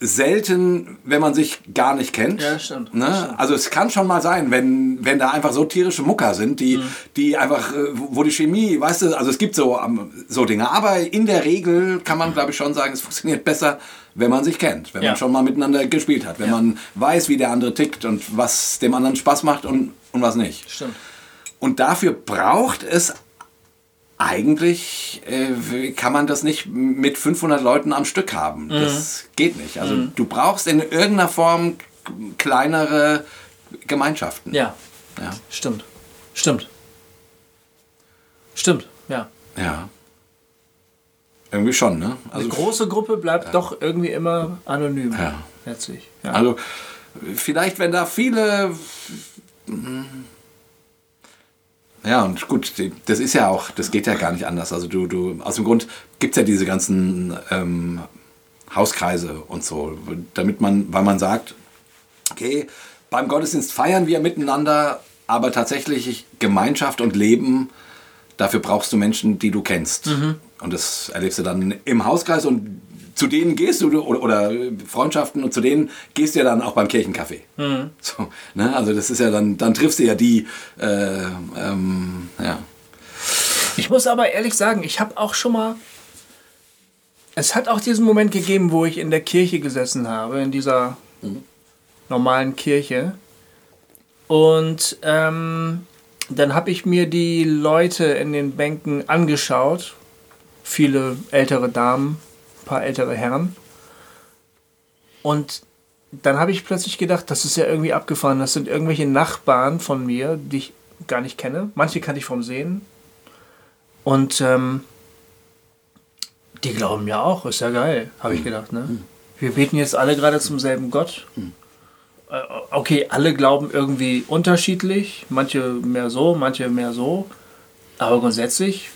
selten, wenn man sich gar nicht kennt. Ja, stimmt. Ne? stimmt. Also es kann schon mal sein, wenn, wenn da einfach so tierische Mucker sind, die, mhm. die einfach, äh, wo die Chemie, weißt du, also es gibt so, so Dinge. Aber in der Regel kann man, glaube ich, schon sagen, es funktioniert besser, wenn man sich kennt, wenn ja. man schon mal miteinander gespielt hat, wenn ja. man weiß, wie der andere tickt und was dem anderen Spaß macht und, und was nicht. Stimmt. Und dafür braucht es eigentlich äh, kann man das nicht mit 500 Leuten am Stück haben. Mhm. Das geht nicht. Also mhm. du brauchst in irgendeiner Form kleinere Gemeinschaften. Ja. ja. Stimmt. Stimmt. Stimmt, ja. Ja. Irgendwie schon, ne? Also Eine große Gruppe bleibt ja. doch irgendwie immer anonym. Ja. Letztlich. Ja. Also vielleicht, wenn da viele ja, und gut, das ist ja auch, das geht ja gar nicht anders. Also du, du, aus dem Grund gibt es ja diese ganzen ähm, Hauskreise und so, damit man, weil man sagt, okay, beim Gottesdienst feiern wir miteinander, aber tatsächlich Gemeinschaft und Leben, dafür brauchst du Menschen, die du kennst. Mhm. Und das erlebst du dann im Hauskreis und zu denen gehst du oder, oder, Freundschaften und zu denen gehst du ja dann auch beim Kirchencafé. Mhm. So, ne? Also das ist ja dann, dann triffst du ja die, äh, ähm, ja. Ich muss aber ehrlich sagen, ich habe auch schon mal, es hat auch diesen Moment gegeben, wo ich in der Kirche gesessen habe, in dieser mhm. normalen Kirche. Und ähm, dann habe ich mir die Leute in den Bänken angeschaut, viele ältere Damen paar ältere Herren. Und dann habe ich plötzlich gedacht, das ist ja irgendwie abgefahren. Das sind irgendwelche Nachbarn von mir, die ich gar nicht kenne. Manche kannte ich vom Sehen. Und ähm, die glauben ja auch, ist ja geil, habe ich gedacht. Ne? Wir beten jetzt alle gerade zum selben Gott. Äh, Okay, alle glauben irgendwie unterschiedlich, manche mehr so, manche mehr so. Aber grundsätzlich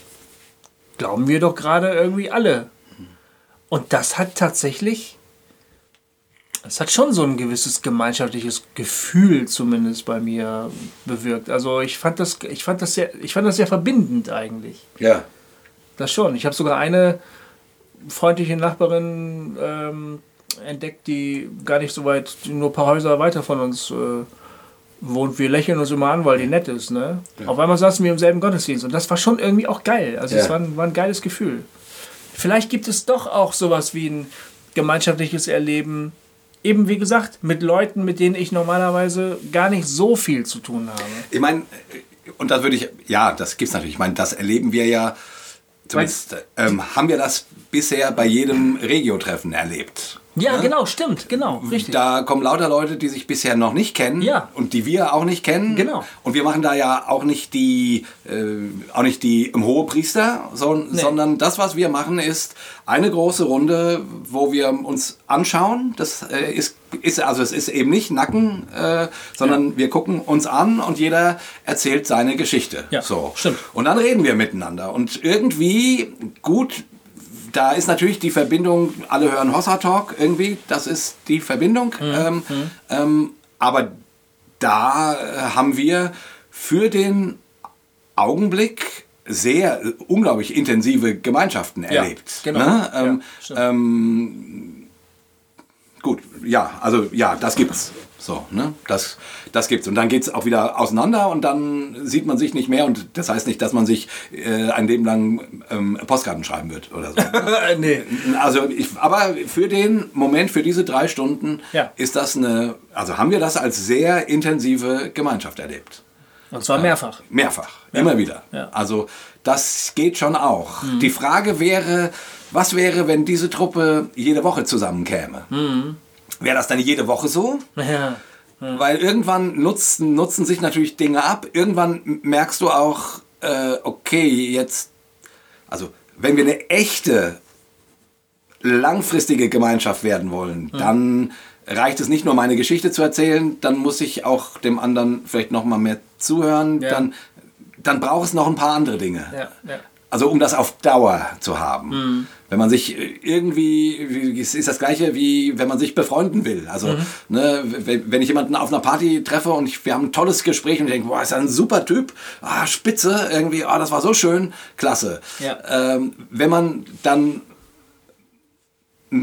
glauben wir doch gerade irgendwie alle. Und das hat tatsächlich, es hat schon so ein gewisses gemeinschaftliches Gefühl zumindest bei mir bewirkt. Also ich fand das, ich fand das sehr, ich fand das sehr verbindend eigentlich. Ja. Das schon. Ich habe sogar eine freundliche Nachbarin ähm, entdeckt, die gar nicht so weit, nur ein paar Häuser weiter von uns äh, wohnt. Wir lächeln uns immer an, weil die nett ist. Ne? Auf einmal saßen wir im selben Gottesdienst und das war schon irgendwie auch geil. Also es Ja. war, ein, war ein geiles Gefühl. Vielleicht gibt es doch auch sowas wie ein gemeinschaftliches Erleben. Eben wie gesagt, mit Leuten, mit denen ich normalerweise gar nicht so viel zu tun habe. Ich meine, und das würde ich, ja, das gibt's natürlich. Ich meine, das erleben wir ja, zumindest ähm, haben wir das bisher bei jedem Regio-Treffen erlebt. Ja, genau, stimmt, genau, richtig. Da kommen lauter Leute, die sich bisher noch nicht kennen Ja. und die wir auch nicht kennen. Genau. Und wir machen da ja auch nicht die, äh, auch nicht die im Hohepriester, so, sondern das, was wir machen, ist eine große Runde, wo wir uns anschauen. Das äh, ist, ist also es ist eben nicht Nacken, äh, sondern wir gucken uns an und jeder erzählt seine Geschichte. Ja, so. stimmt. Und dann reden wir miteinander. Und irgendwie gut da ist natürlich die Verbindung, alle hören Hossa Talk irgendwie, das ist die Verbindung. Ähm, ähm, aber da äh, haben wir für den Augenblick sehr, äh, unglaublich intensive Gemeinschaften erlebt. genau. Ne? Ähm, Ja, ähm, gut, ja, also ja, das gibt's. So, ne? Das, das gibt's. Und dann geht's auch wieder auseinander und dann sieht man sich nicht mehr. Und das heißt nicht, dass man sich äh, ein Leben lang ähm, Postkarten schreiben wird oder so. Äh, (laughs) nee. Also, ich, aber für den Moment, für diese drei Stunden, Ja. ist das eine, also haben wir das als sehr intensive Gemeinschaft erlebt. Und zwar mehrfach. Mehrfach, immer wieder. Ja. Also das geht schon auch. Die Frage wäre, was wäre, wenn diese Truppe jede Woche zusammenkäme? Wäre das dann jede Woche so? Ja. Weil irgendwann nutzen, nutzen sich natürlich Dinge ab. Irgendwann merkst du auch, äh, okay, jetzt, also wenn wir eine echte, langfristige Gemeinschaft werden wollen, dann reicht es nicht nur meine Geschichte zu erzählen, dann muss ich auch dem anderen vielleicht noch mal mehr zuhören, Ja. dann, dann braucht es noch ein paar andere Dinge. Ja, ja. Also um das auf Dauer zu haben. Wenn man sich äh, irgendwie, wie- es ist das gleiche wie wenn man sich befreunden will. Also ne, wenn ich jemanden auf einer Party treffe und ich, wir haben ein tolles Gespräch und ich denke, boah, ist er ein super Typ, ah, spitze, irgendwie, ah, das war so schön, klasse. Ja. Ähm, wenn man dann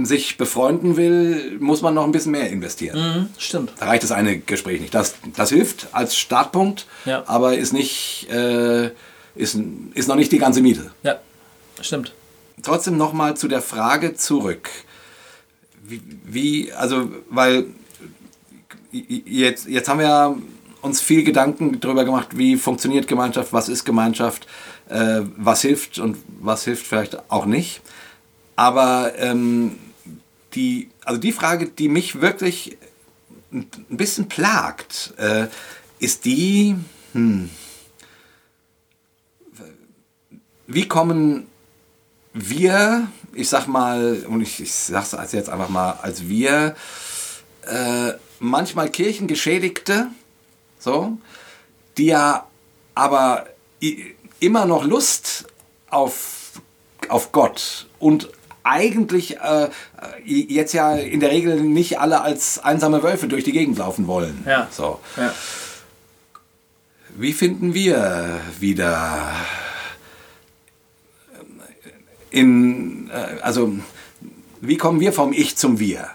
sich befreunden will, muss man noch ein bisschen mehr investieren. Mhm, stimmt. Da reicht das eine Gespräch nicht. Das, das hilft als Startpunkt, Ja. aber ist nicht, äh, ist, ist noch nicht die ganze Miete. Ja, stimmt. Trotzdem nochmal zu der Frage zurück. Wie, wie, also, weil jetzt, jetzt haben wir uns viel Gedanken darüber gemacht, wie funktioniert Gemeinschaft, was ist Gemeinschaft, äh, was hilft und was hilft vielleicht auch nicht. Aber ähm, die, also die Frage, die mich wirklich ein bisschen plagt, äh, ist die, hm, wie kommen wir, ich sag mal, und ich, ich sag's jetzt einfach mal als wir, äh, manchmal Kirchengeschädigte, so, die ja aber immer noch Lust auf, auf Gott und eigentlich äh, jetzt ja in der Regel nicht alle als einsame Wölfe durch die Gegend laufen wollen. Ja. So. Ja. Wie finden wir wieder in, äh, also wie kommen wir vom Ich zum Wir?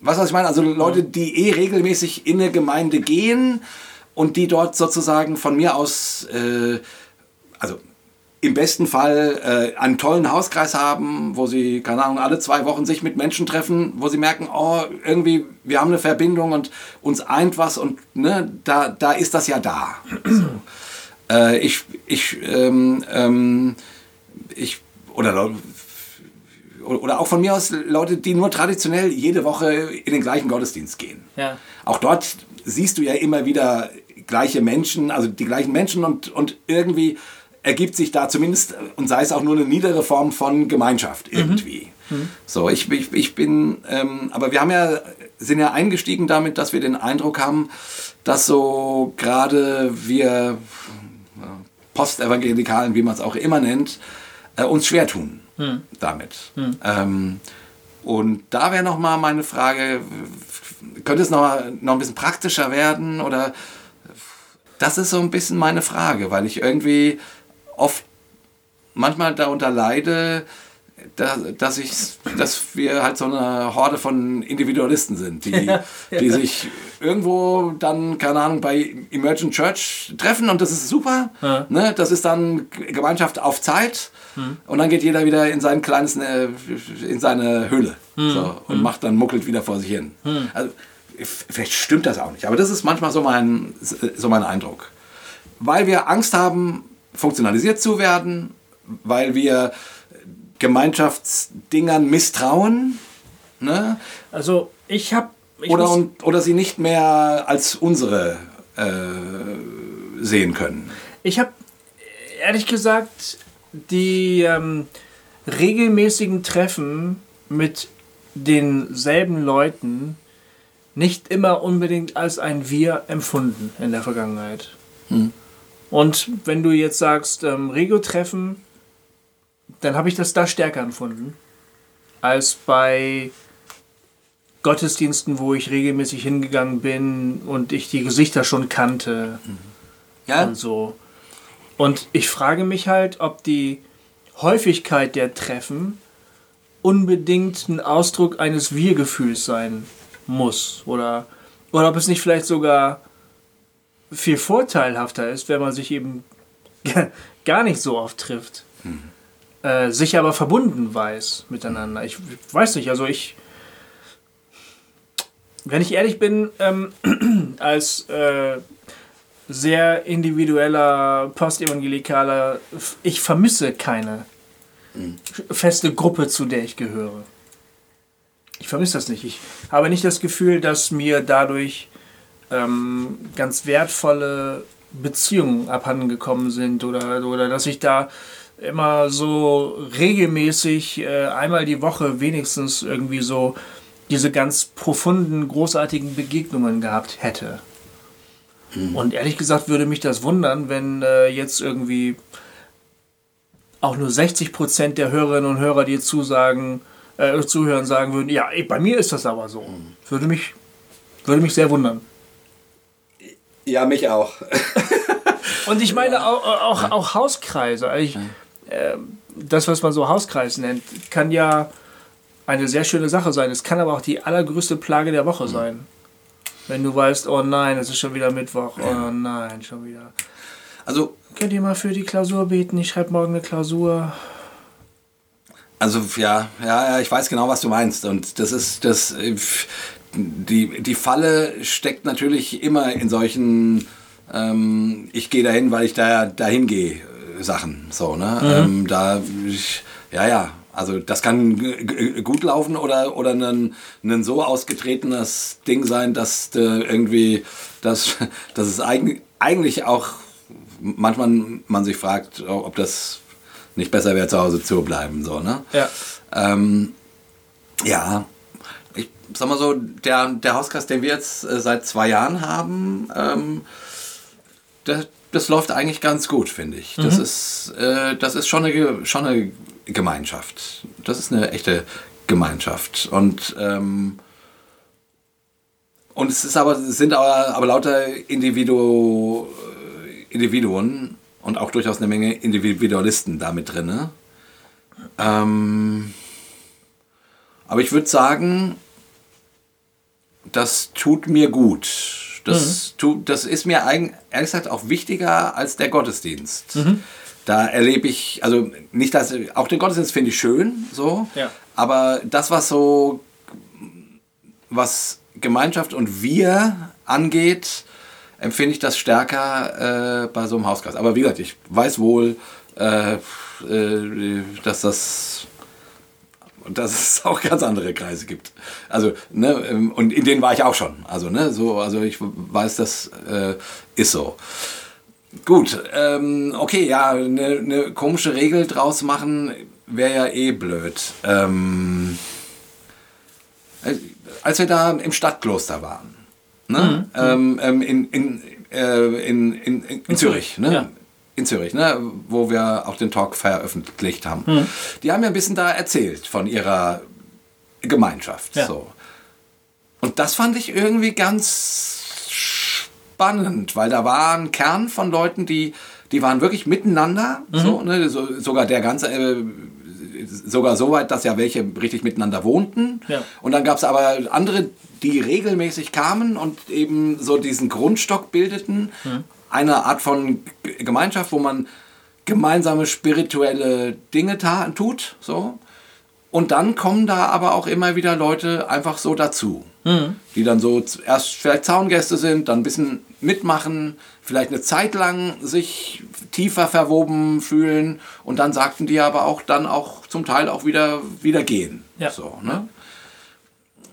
Was, was ich meine? Also Leute, die eh regelmäßig in eine Gemeinde gehen und die dort sozusagen von mir aus, äh, also im besten Fall äh, einen tollen Hauskreis haben, wo sie, keine Ahnung, alle zwei Wochen sich mit Menschen treffen, wo sie merken, oh, irgendwie, wir haben eine Verbindung und uns eint was und ne, da, da ist das ja da. So. Äh, ich, ich, ähm, ähm, ich, oder, oder auch von mir aus Leute, die nur traditionell jede Woche in den gleichen Gottesdienst gehen. Ja. Auch dort siehst du ja immer wieder gleiche Menschen, also die gleichen Menschen und, und irgendwie ergibt sich da zumindest, und sei es auch nur eine niedere Form von Gemeinschaft irgendwie. Mhm. So, ich, ich, ich bin, ähm, aber wir haben ja, sind ja eingestiegen damit, dass wir den Eindruck haben, dass so gerade wir Postevangelikalen, wie man es auch immer nennt, äh, uns schwer tun mhm. damit. Mhm. Ähm, und da wäre noch mal meine Frage, könnte es noch, noch ein bisschen praktischer werden oder das ist so ein bisschen meine Frage, weil ich irgendwie oft manchmal darunter leide, dass, ich, dass wir halt so eine Horde von Individualisten sind, die, ja, (laughs) ja. die sich irgendwo dann, keine Ahnung, bei Emergent Church treffen und das ist super. Ja. Ne? Das ist dann Gemeinschaft auf Zeit hm. und dann geht jeder wieder in sein kleines, äh, in seine Höhle hm. so, und hm. macht dann muckelt wieder vor sich hin. Hm. Also, vielleicht stimmt das auch nicht, aber das ist manchmal so mein, so mein Eindruck. Weil wir Angst haben, funktionalisiert zu werden, weil wir Gemeinschaftsdingern misstrauen. Ne? Also ich habe... Oder, und, oder sie nicht mehr als unsere äh, sehen können. Ich habe ehrlich gesagt die ähm, regelmäßigen Treffen mit denselben Leuten nicht immer unbedingt als ein Wir empfunden in der Vergangenheit. Hm. Und wenn du jetzt sagst, ähm, Regio-Treffen, dann habe ich das da stärker empfunden als bei Gottesdiensten, wo ich regelmäßig hingegangen bin und ich die Gesichter schon kannte. Mhm. Ja. Und so. Und ich frage mich halt, ob die Häufigkeit der Treffen unbedingt ein Ausdruck eines Wir-Gefühls sein muss. Oder, oder ob es nicht vielleicht sogar viel vorteilhafter ist, wenn man sich eben (laughs) gar nicht so oft trifft. Mhm. Äh, sich aber verbunden weiß miteinander. Ich weiß nicht, also ich, wenn ich ehrlich bin, ähm, (clears throat) als äh, sehr individueller Postevangelikaler, ich vermisse keine mhm. feste Gruppe, zu der ich gehöre. Ich vermisse das nicht. Ich habe nicht das Gefühl, dass mir dadurch ähm, ganz wertvolle Beziehungen abhandengekommen sind oder, oder dass ich da immer so regelmäßig äh, einmal die Woche wenigstens irgendwie so diese ganz profunden, großartigen Begegnungen gehabt hätte. Mhm. Und ehrlich gesagt würde mich das wundern, wenn äh, jetzt irgendwie auch nur 60 Prozent der Hörerinnen und Hörer, die zusagen, äh, zuhören, sagen würden, ja, bei mir ist das aber so. Mhm. Würde mich, würde mich sehr wundern. Ja, mich auch. und ich meine auch, auch, auch Hauskreise. Also ich, das, was man so Hauskreis nennt, kann ja eine sehr schöne Sache sein. Es kann aber auch die allergrößte Plage der Woche sein. Wenn du weißt, oh nein, es ist schon wieder Mittwoch, oh nein, schon wieder. Also. Könnt ihr mal für die Klausur beten? Ich schreibe morgen eine Klausur. Also ja, ja, ja, ich weiß genau, was du meinst. Und das ist das. Äh, die, die Falle steckt natürlich immer in solchen, ähm, ich gehe dahin, weil ich da dahin gehe, Sachen. So, ne? Mhm. Ähm, da, ja, ja. Also das kann gut laufen oder, oder ein, ein so ausgetretenes Ding sein, dass irgendwie, dass, dass es eigentlich, eigentlich auch manchmal man sich fragt, ob das nicht besser wäre, zu Hause zu bleiben. So, ne? Ja. Ähm, ja, ich sag mal so, der, der Hauskast, den wir jetzt äh, seit zwei Jahren haben, ähm, der, das läuft eigentlich ganz gut, finde ich. Das, mhm. ist, äh, das ist schon eine, schon eine Gemeinschaft. Das ist eine echte Gemeinschaft. Und, ähm, und es ist aber, es sind aber, aber lauter Individu, Individuen und auch durchaus eine Menge Individualisten damit drin. Ähm, aber ich würde sagen, das tut mir gut. Das, mhm. tu, das ist mir ehrlich gesagt auch wichtiger als der Gottesdienst. Mhm. Da erlebe ich, also nicht, dass, auch den Gottesdienst finde ich schön, so, ja. aber das, was so, was Gemeinschaft und wir angeht, empfinde ich das stärker äh, bei so einem Hauskreis. Aber wie gesagt, ich weiß wohl, äh, äh, dass das Und dass es (laughs) auch ganz andere Kreise gibt. Also, ne, ähm, und in denen war ich auch schon. Also, ne, so, also ich weiß, das äh, ist so. Gut, ähm, okay, ja, eine ne komische Regel draus machen wäre ja eh blöd. Ähm, äh, als wir da im Stadtkloster waren, ne? Mhm. Ähm, ähm in, in, äh, in, in, in, in, Zürich, ne? Ja. In Zürich, ne? wo wir auch den Talk veröffentlicht haben. Mhm. Die haben ja ein bisschen da erzählt von ihrer Gemeinschaft. Ja. So. Und das fand ich irgendwie ganz spannend, weil da war ein Kern von Leuten, die, die waren wirklich miteinander. Mhm. So, ne? so, sogar der ganze, äh, sogar so weit, dass ja welche richtig miteinander wohnten. Ja. Und dann gab es aber andere, die regelmäßig kamen und eben so diesen Grundstock bildeten. Mhm. Eine Art von Gemeinschaft, wo man gemeinsame spirituelle Dinge tut. So. Und dann kommen da aber auch immer wieder Leute einfach so dazu, mhm. die dann so erst vielleicht Zaungäste sind, dann ein bisschen mitmachen, vielleicht eine Zeit lang sich tiefer verwoben fühlen und dann sagten die aber auch dann auch zum Teil auch wieder, wieder gehen. Ja. So, ne?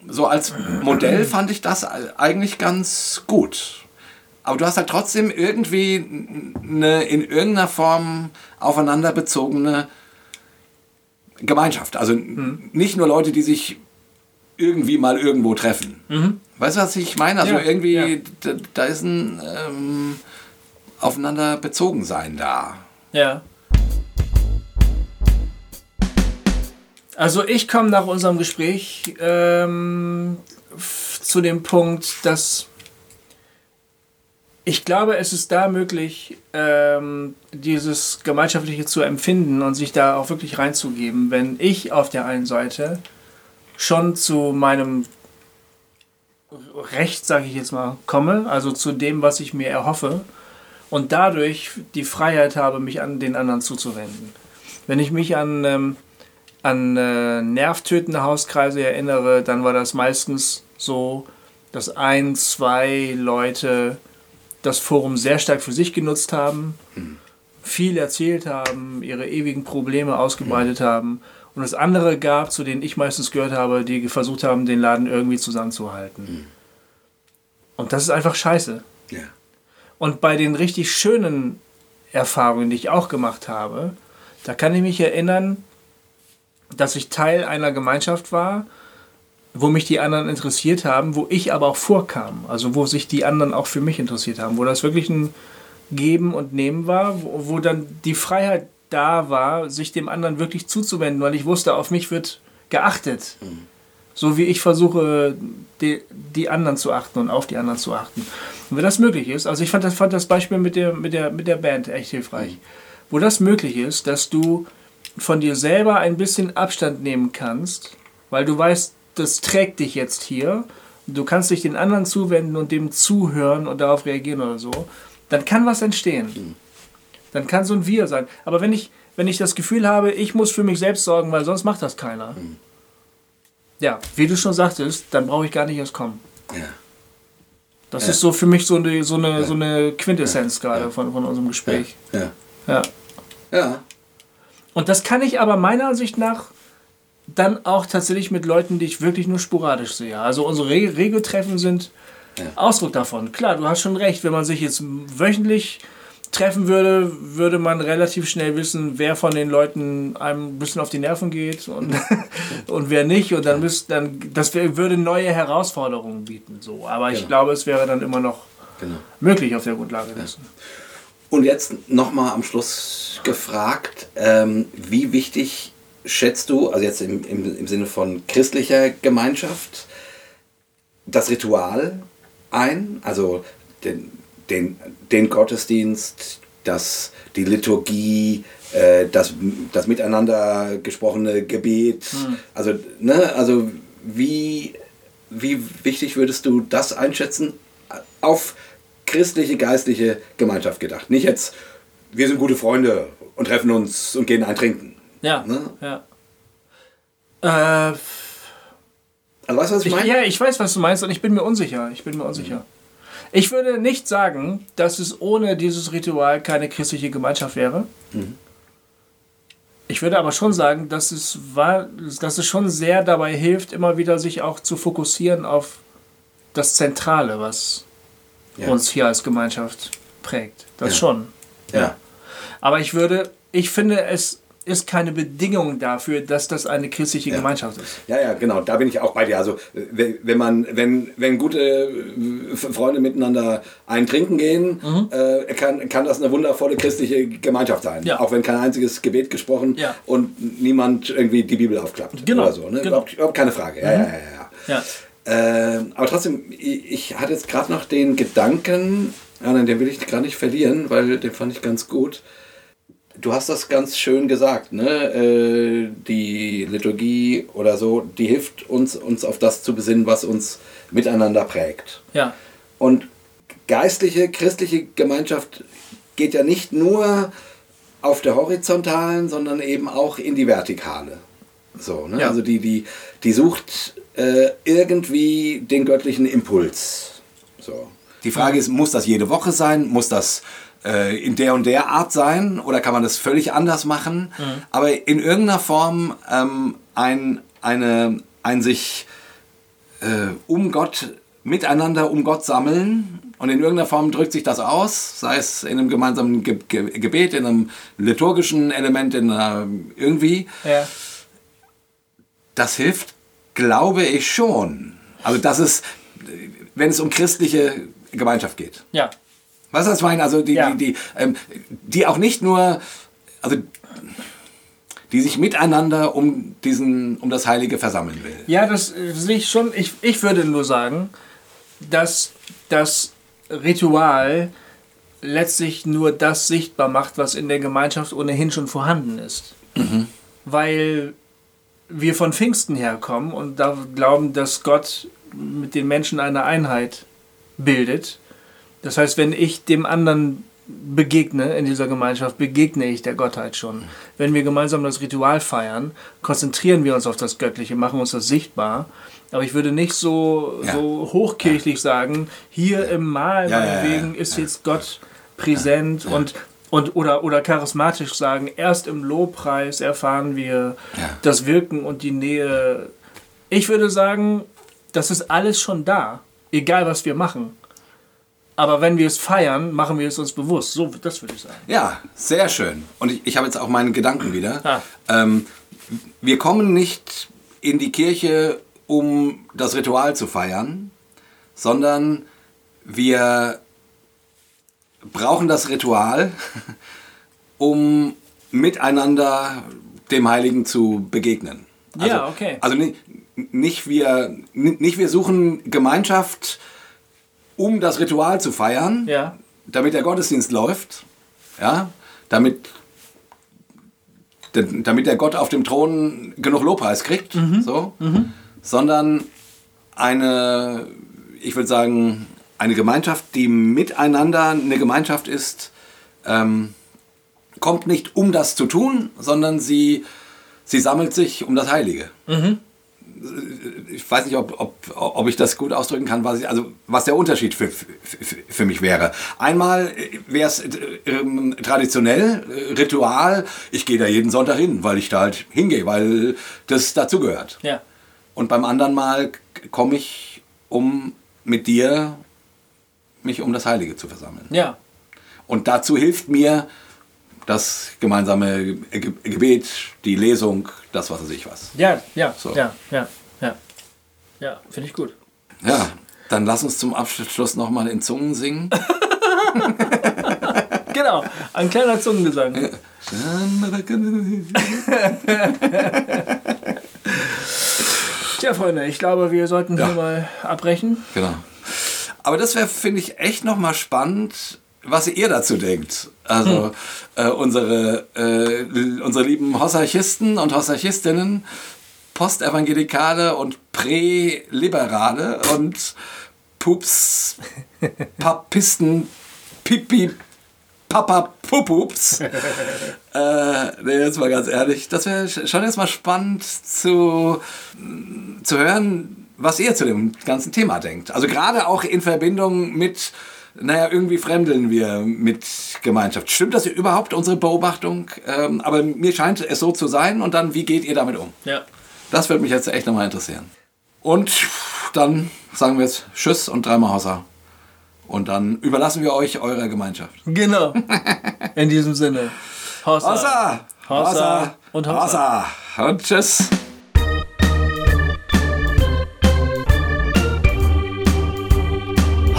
so als Modell fand ich das eigentlich ganz gut. Aber du hast halt trotzdem irgendwie eine in irgendeiner Form aufeinander bezogene Gemeinschaft. Also mhm. nicht nur Leute, die sich irgendwie mal irgendwo treffen. Mhm. Weißt du, was ich meine? Also ja, irgendwie, ja. Da, da, ist ein ähm, aufeinander bezogen sein da. Ja. Also ich komme nach unserem Gespräch ähm, zu dem Punkt, dass ich glaube, es ist da möglich, ähm, dieses Gemeinschaftliche zu empfinden und sich da auch wirklich reinzugeben, wenn ich auf der einen Seite schon zu meinem Recht, sage ich jetzt mal, komme, also zu dem, was ich mir erhoffe und dadurch die Freiheit habe, mich an den anderen zuzuwenden. Wenn ich mich an, ähm, an äh, nervtötende Hauskreise erinnere, dann war das meistens so, dass ein, zwei Leute das Forum sehr stark für sich genutzt haben, mhm. viel erzählt haben, ihre ewigen Probleme ausgebreitet mhm. haben und es andere gab, zu denen ich meistens gehört habe, die versucht haben, den Laden irgendwie zusammenzuhalten. Mhm. Und das ist einfach scheiße. Ja. Und bei den richtig schönen Erfahrungen, die ich auch gemacht habe, da kann ich mich erinnern, dass ich Teil einer Gemeinschaft war, wo mich die anderen interessiert haben, wo ich aber auch vorkam. Also wo sich die anderen auch für mich interessiert haben, wo das wirklich ein Geben und Nehmen war, wo, wo dann die Freiheit da war, sich dem anderen wirklich zuzuwenden, weil ich wusste, auf mich wird geachtet. Mhm. So wie ich versuche, die, die anderen zu achten und auf die anderen zu achten. Und wenn das möglich ist, also ich fand das, fand das Beispiel mit der, mit, der, mit der Band echt hilfreich. Mhm. Wo das möglich ist, dass du von dir selber ein bisschen Abstand nehmen kannst, weil du weißt, das trägt dich jetzt hier. Du kannst dich den anderen zuwenden und dem zuhören und darauf reagieren oder so. Dann kann was entstehen. Dann kann so ein Wir sein. Aber wenn ich, wenn ich das Gefühl habe, ich muss für mich selbst sorgen, weil sonst macht das keiner. Mhm. Ja, wie du schon sagtest, dann brauche ich gar nicht erst kommen. Ja. Das ja. ist so für mich so eine, so eine, ja. so eine Quintessenz gerade von, von unserem Gespräch. Ja. ja. Ja. Und das kann ich aber meiner Ansicht nach dann auch tatsächlich mit Leuten, die ich wirklich nur sporadisch sehe. Also unsere Re Regeltreffen sind ja. Ausdruck davon. Klar, du hast schon recht, wenn man sich jetzt wöchentlich treffen würde, würde man relativ schnell wissen, wer von den Leuten einem ein bisschen auf die Nerven geht und, (laughs) und wer nicht. Und dann müsste dann, das würde neue Herausforderungen bieten. So. Aber genau. ich glaube, es wäre dann immer noch genau. möglich auf der Grundlage dessen. Und jetzt nochmal am Schluss gefragt, ähm, wie wichtig schätzt du, also jetzt im, im, im Sinne von christlicher Gemeinschaft, das Ritual ein, also den, den, den Gottesdienst, das, die Liturgie, äh, das, das miteinander gesprochene Gebet. Hm. Also, ne, also wie, wie wichtig würdest du das einschätzen auf christliche, geistliche Gemeinschaft gedacht? Nicht jetzt, wir sind gute Freunde und treffen uns und gehen eintrinken. Ja. Ne? ja. Äh, also weißt du, was ich meine? Ja, ich weiß, was du meinst und ich bin mir unsicher. Ich bin mir unsicher. Mhm. Ich würde nicht sagen, dass es ohne dieses Ritual keine christliche Gemeinschaft wäre. Mhm. Ich würde aber schon sagen, dass es, war, dass es schon sehr dabei hilft, immer wieder sich auch zu fokussieren auf das Zentrale, was Ja. uns hier als Gemeinschaft prägt. Das Ja. schon. Ja. Aber ich würde, ich finde, es ist keine Bedingung dafür, dass das eine christliche Gemeinschaft ist. Ja, ja, genau, da bin ich auch bei dir. Also wenn man, wenn, wenn gute äh, Freunde miteinander ein Trinken gehen, äh, kann, kann das eine wundervolle christliche Gemeinschaft sein. Mhm. Ja. Auch wenn kein einziges Gebet gesprochen Ja. und niemand irgendwie die Bibel aufklappt. Genau, Oder so, ne? genau. überhaupt, überhaupt keine Frage. Ja, ja, ja, ja. Ja. Äh, aber trotzdem, ich, ich hatte jetzt gerade noch den Gedanken, ja, nein, den will ich gerade nicht verlieren, weil den fand ich ganz gut. Du hast das ganz schön gesagt, ne? Äh, die Liturgie oder so, die hilft uns, uns auf das zu besinnen, was uns miteinander prägt. Ja. Und geistliche, christliche Gemeinschaft geht ja nicht nur auf der horizontalen, sondern eben auch in die vertikale. So, ne? Ja. Also die, die, die sucht äh, irgendwie den göttlichen Impuls. So. Die Frage ist, muss das jede Woche sein? Muss das äh, in der und der Art sein? Oder kann man das völlig anders machen? Aber in irgendeiner Form ähm, ein, eine, ein sich äh, um Gott miteinander um Gott sammeln und in irgendeiner Form drückt sich das aus, sei es in einem gemeinsamen Ge Ge Gebet, in einem liturgischen Element, in einer, irgendwie. Ja. Das hilft, glaube ich schon. Also das ist, wenn es um christliche Gemeinschaft geht. Ja. Weißt du, was ich meine? Also die, Ja. die, die, ähm, die auch nicht nur, also die sich miteinander um diesen, um das Heilige versammeln will. Ja, das sehe ich schon. Ich, ich würde nur sagen, dass das Ritual letztlich nur das sichtbar macht, was in der Gemeinschaft ohnehin schon vorhanden ist. Weil wir von Pfingsten herkommen und da glauben, dass Gott mit den Menschen eine Einheit bildet. Das heißt, wenn ich dem anderen begegne in dieser Gemeinschaft, begegne ich der Gottheit schon. Wenn wir gemeinsam das Ritual feiern, konzentrieren wir uns auf das Göttliche, machen uns das sichtbar. Aber ich würde nicht so, Ja. so hochkirchlich sagen, hier im Mahl Ja, ja, ja, meinetwegen ist jetzt Gott präsent und und oder, oder charismatisch sagen, erst im Lobpreis erfahren wir Ja. das Wirken und die Nähe. Ich würde sagen, das ist alles schon da, egal was wir machen. Aber wenn wir es feiern, machen wir es uns bewusst. So, das würde ich sagen. Ja, sehr schön. Und ich, ich habe jetzt auch meine Gedanken wieder. Ah. Ähm, wir kommen nicht in die Kirche, um das Ritual zu feiern, sondern wir brauchen das Ritual, (laughs) um miteinander dem Heiligen zu begegnen. Ja, okay. Also nicht, nicht, wir, nicht wir suchen Gemeinschaft, um das Ritual zu feiern, Ja. damit der Gottesdienst läuft, ja, damit, damit der Gott auf dem Thron genug Lobpreis kriegt, so, sondern eine, ich würde sagen, eine Gemeinschaft, die miteinander eine Gemeinschaft ist, ähm, kommt nicht um das zu tun, sondern sie, sie sammelt sich um das Heilige ich weiß nicht, ob, ob, ob ich das gut ausdrücken kann, was, ich, also, was der Unterschied für, für, für mich wäre. Einmal wäre es ähm, traditionell, äh, Ritual, ich gehe da jeden Sonntag hin, weil ich da halt hingehe, weil das dazugehört. Ja. Und beim anderen Mal komme ich, um mit dir mich um das Heilige zu versammeln. Ja. Und dazu hilft mir das gemeinsame Ge- Gebet, die Lesung, das was weiß ich was. Ja, ja, So. ja, ja, ja. Ja, finde ich gut. Ja, dann lass uns zum Abschluss nochmal in Zungen singen. (laughs) Genau, ein kleiner Zungengesang. (laughs) Tja, Freunde, ich glaube, wir sollten Ja. hier mal abbrechen. Genau. Aber das wäre, finde ich, echt nochmal spannend, was ihr dazu denkt. Also äh, unsere, äh, unsere lieben Hossarchisten und Hossarchistinnen, Postevangelikale und Präliberale und Pups, Papisten, Pipi, Papa Pupups. (laughs) äh, nee, jetzt mal ganz ehrlich, das wäre schon jetzt mal spannend zu, zu hören, was ihr zu dem ganzen Thema denkt. Also gerade auch in Verbindung mit naja, irgendwie fremdeln wir mit Gemeinschaft. Stimmt das überhaupt, unsere Beobachtung? Ähm, aber mir scheint es so zu sein. Und dann, wie geht ihr damit um? Ja. Das würde mich jetzt echt nochmal interessieren. Und dann sagen wir jetzt Tschüss und dreimal Hossa. Und dann überlassen wir euch eurer Gemeinschaft. Genau. (laughs) In diesem Sinne. Hossa. Hossa! Hossa und Hossa. Hossa. Und tschüss.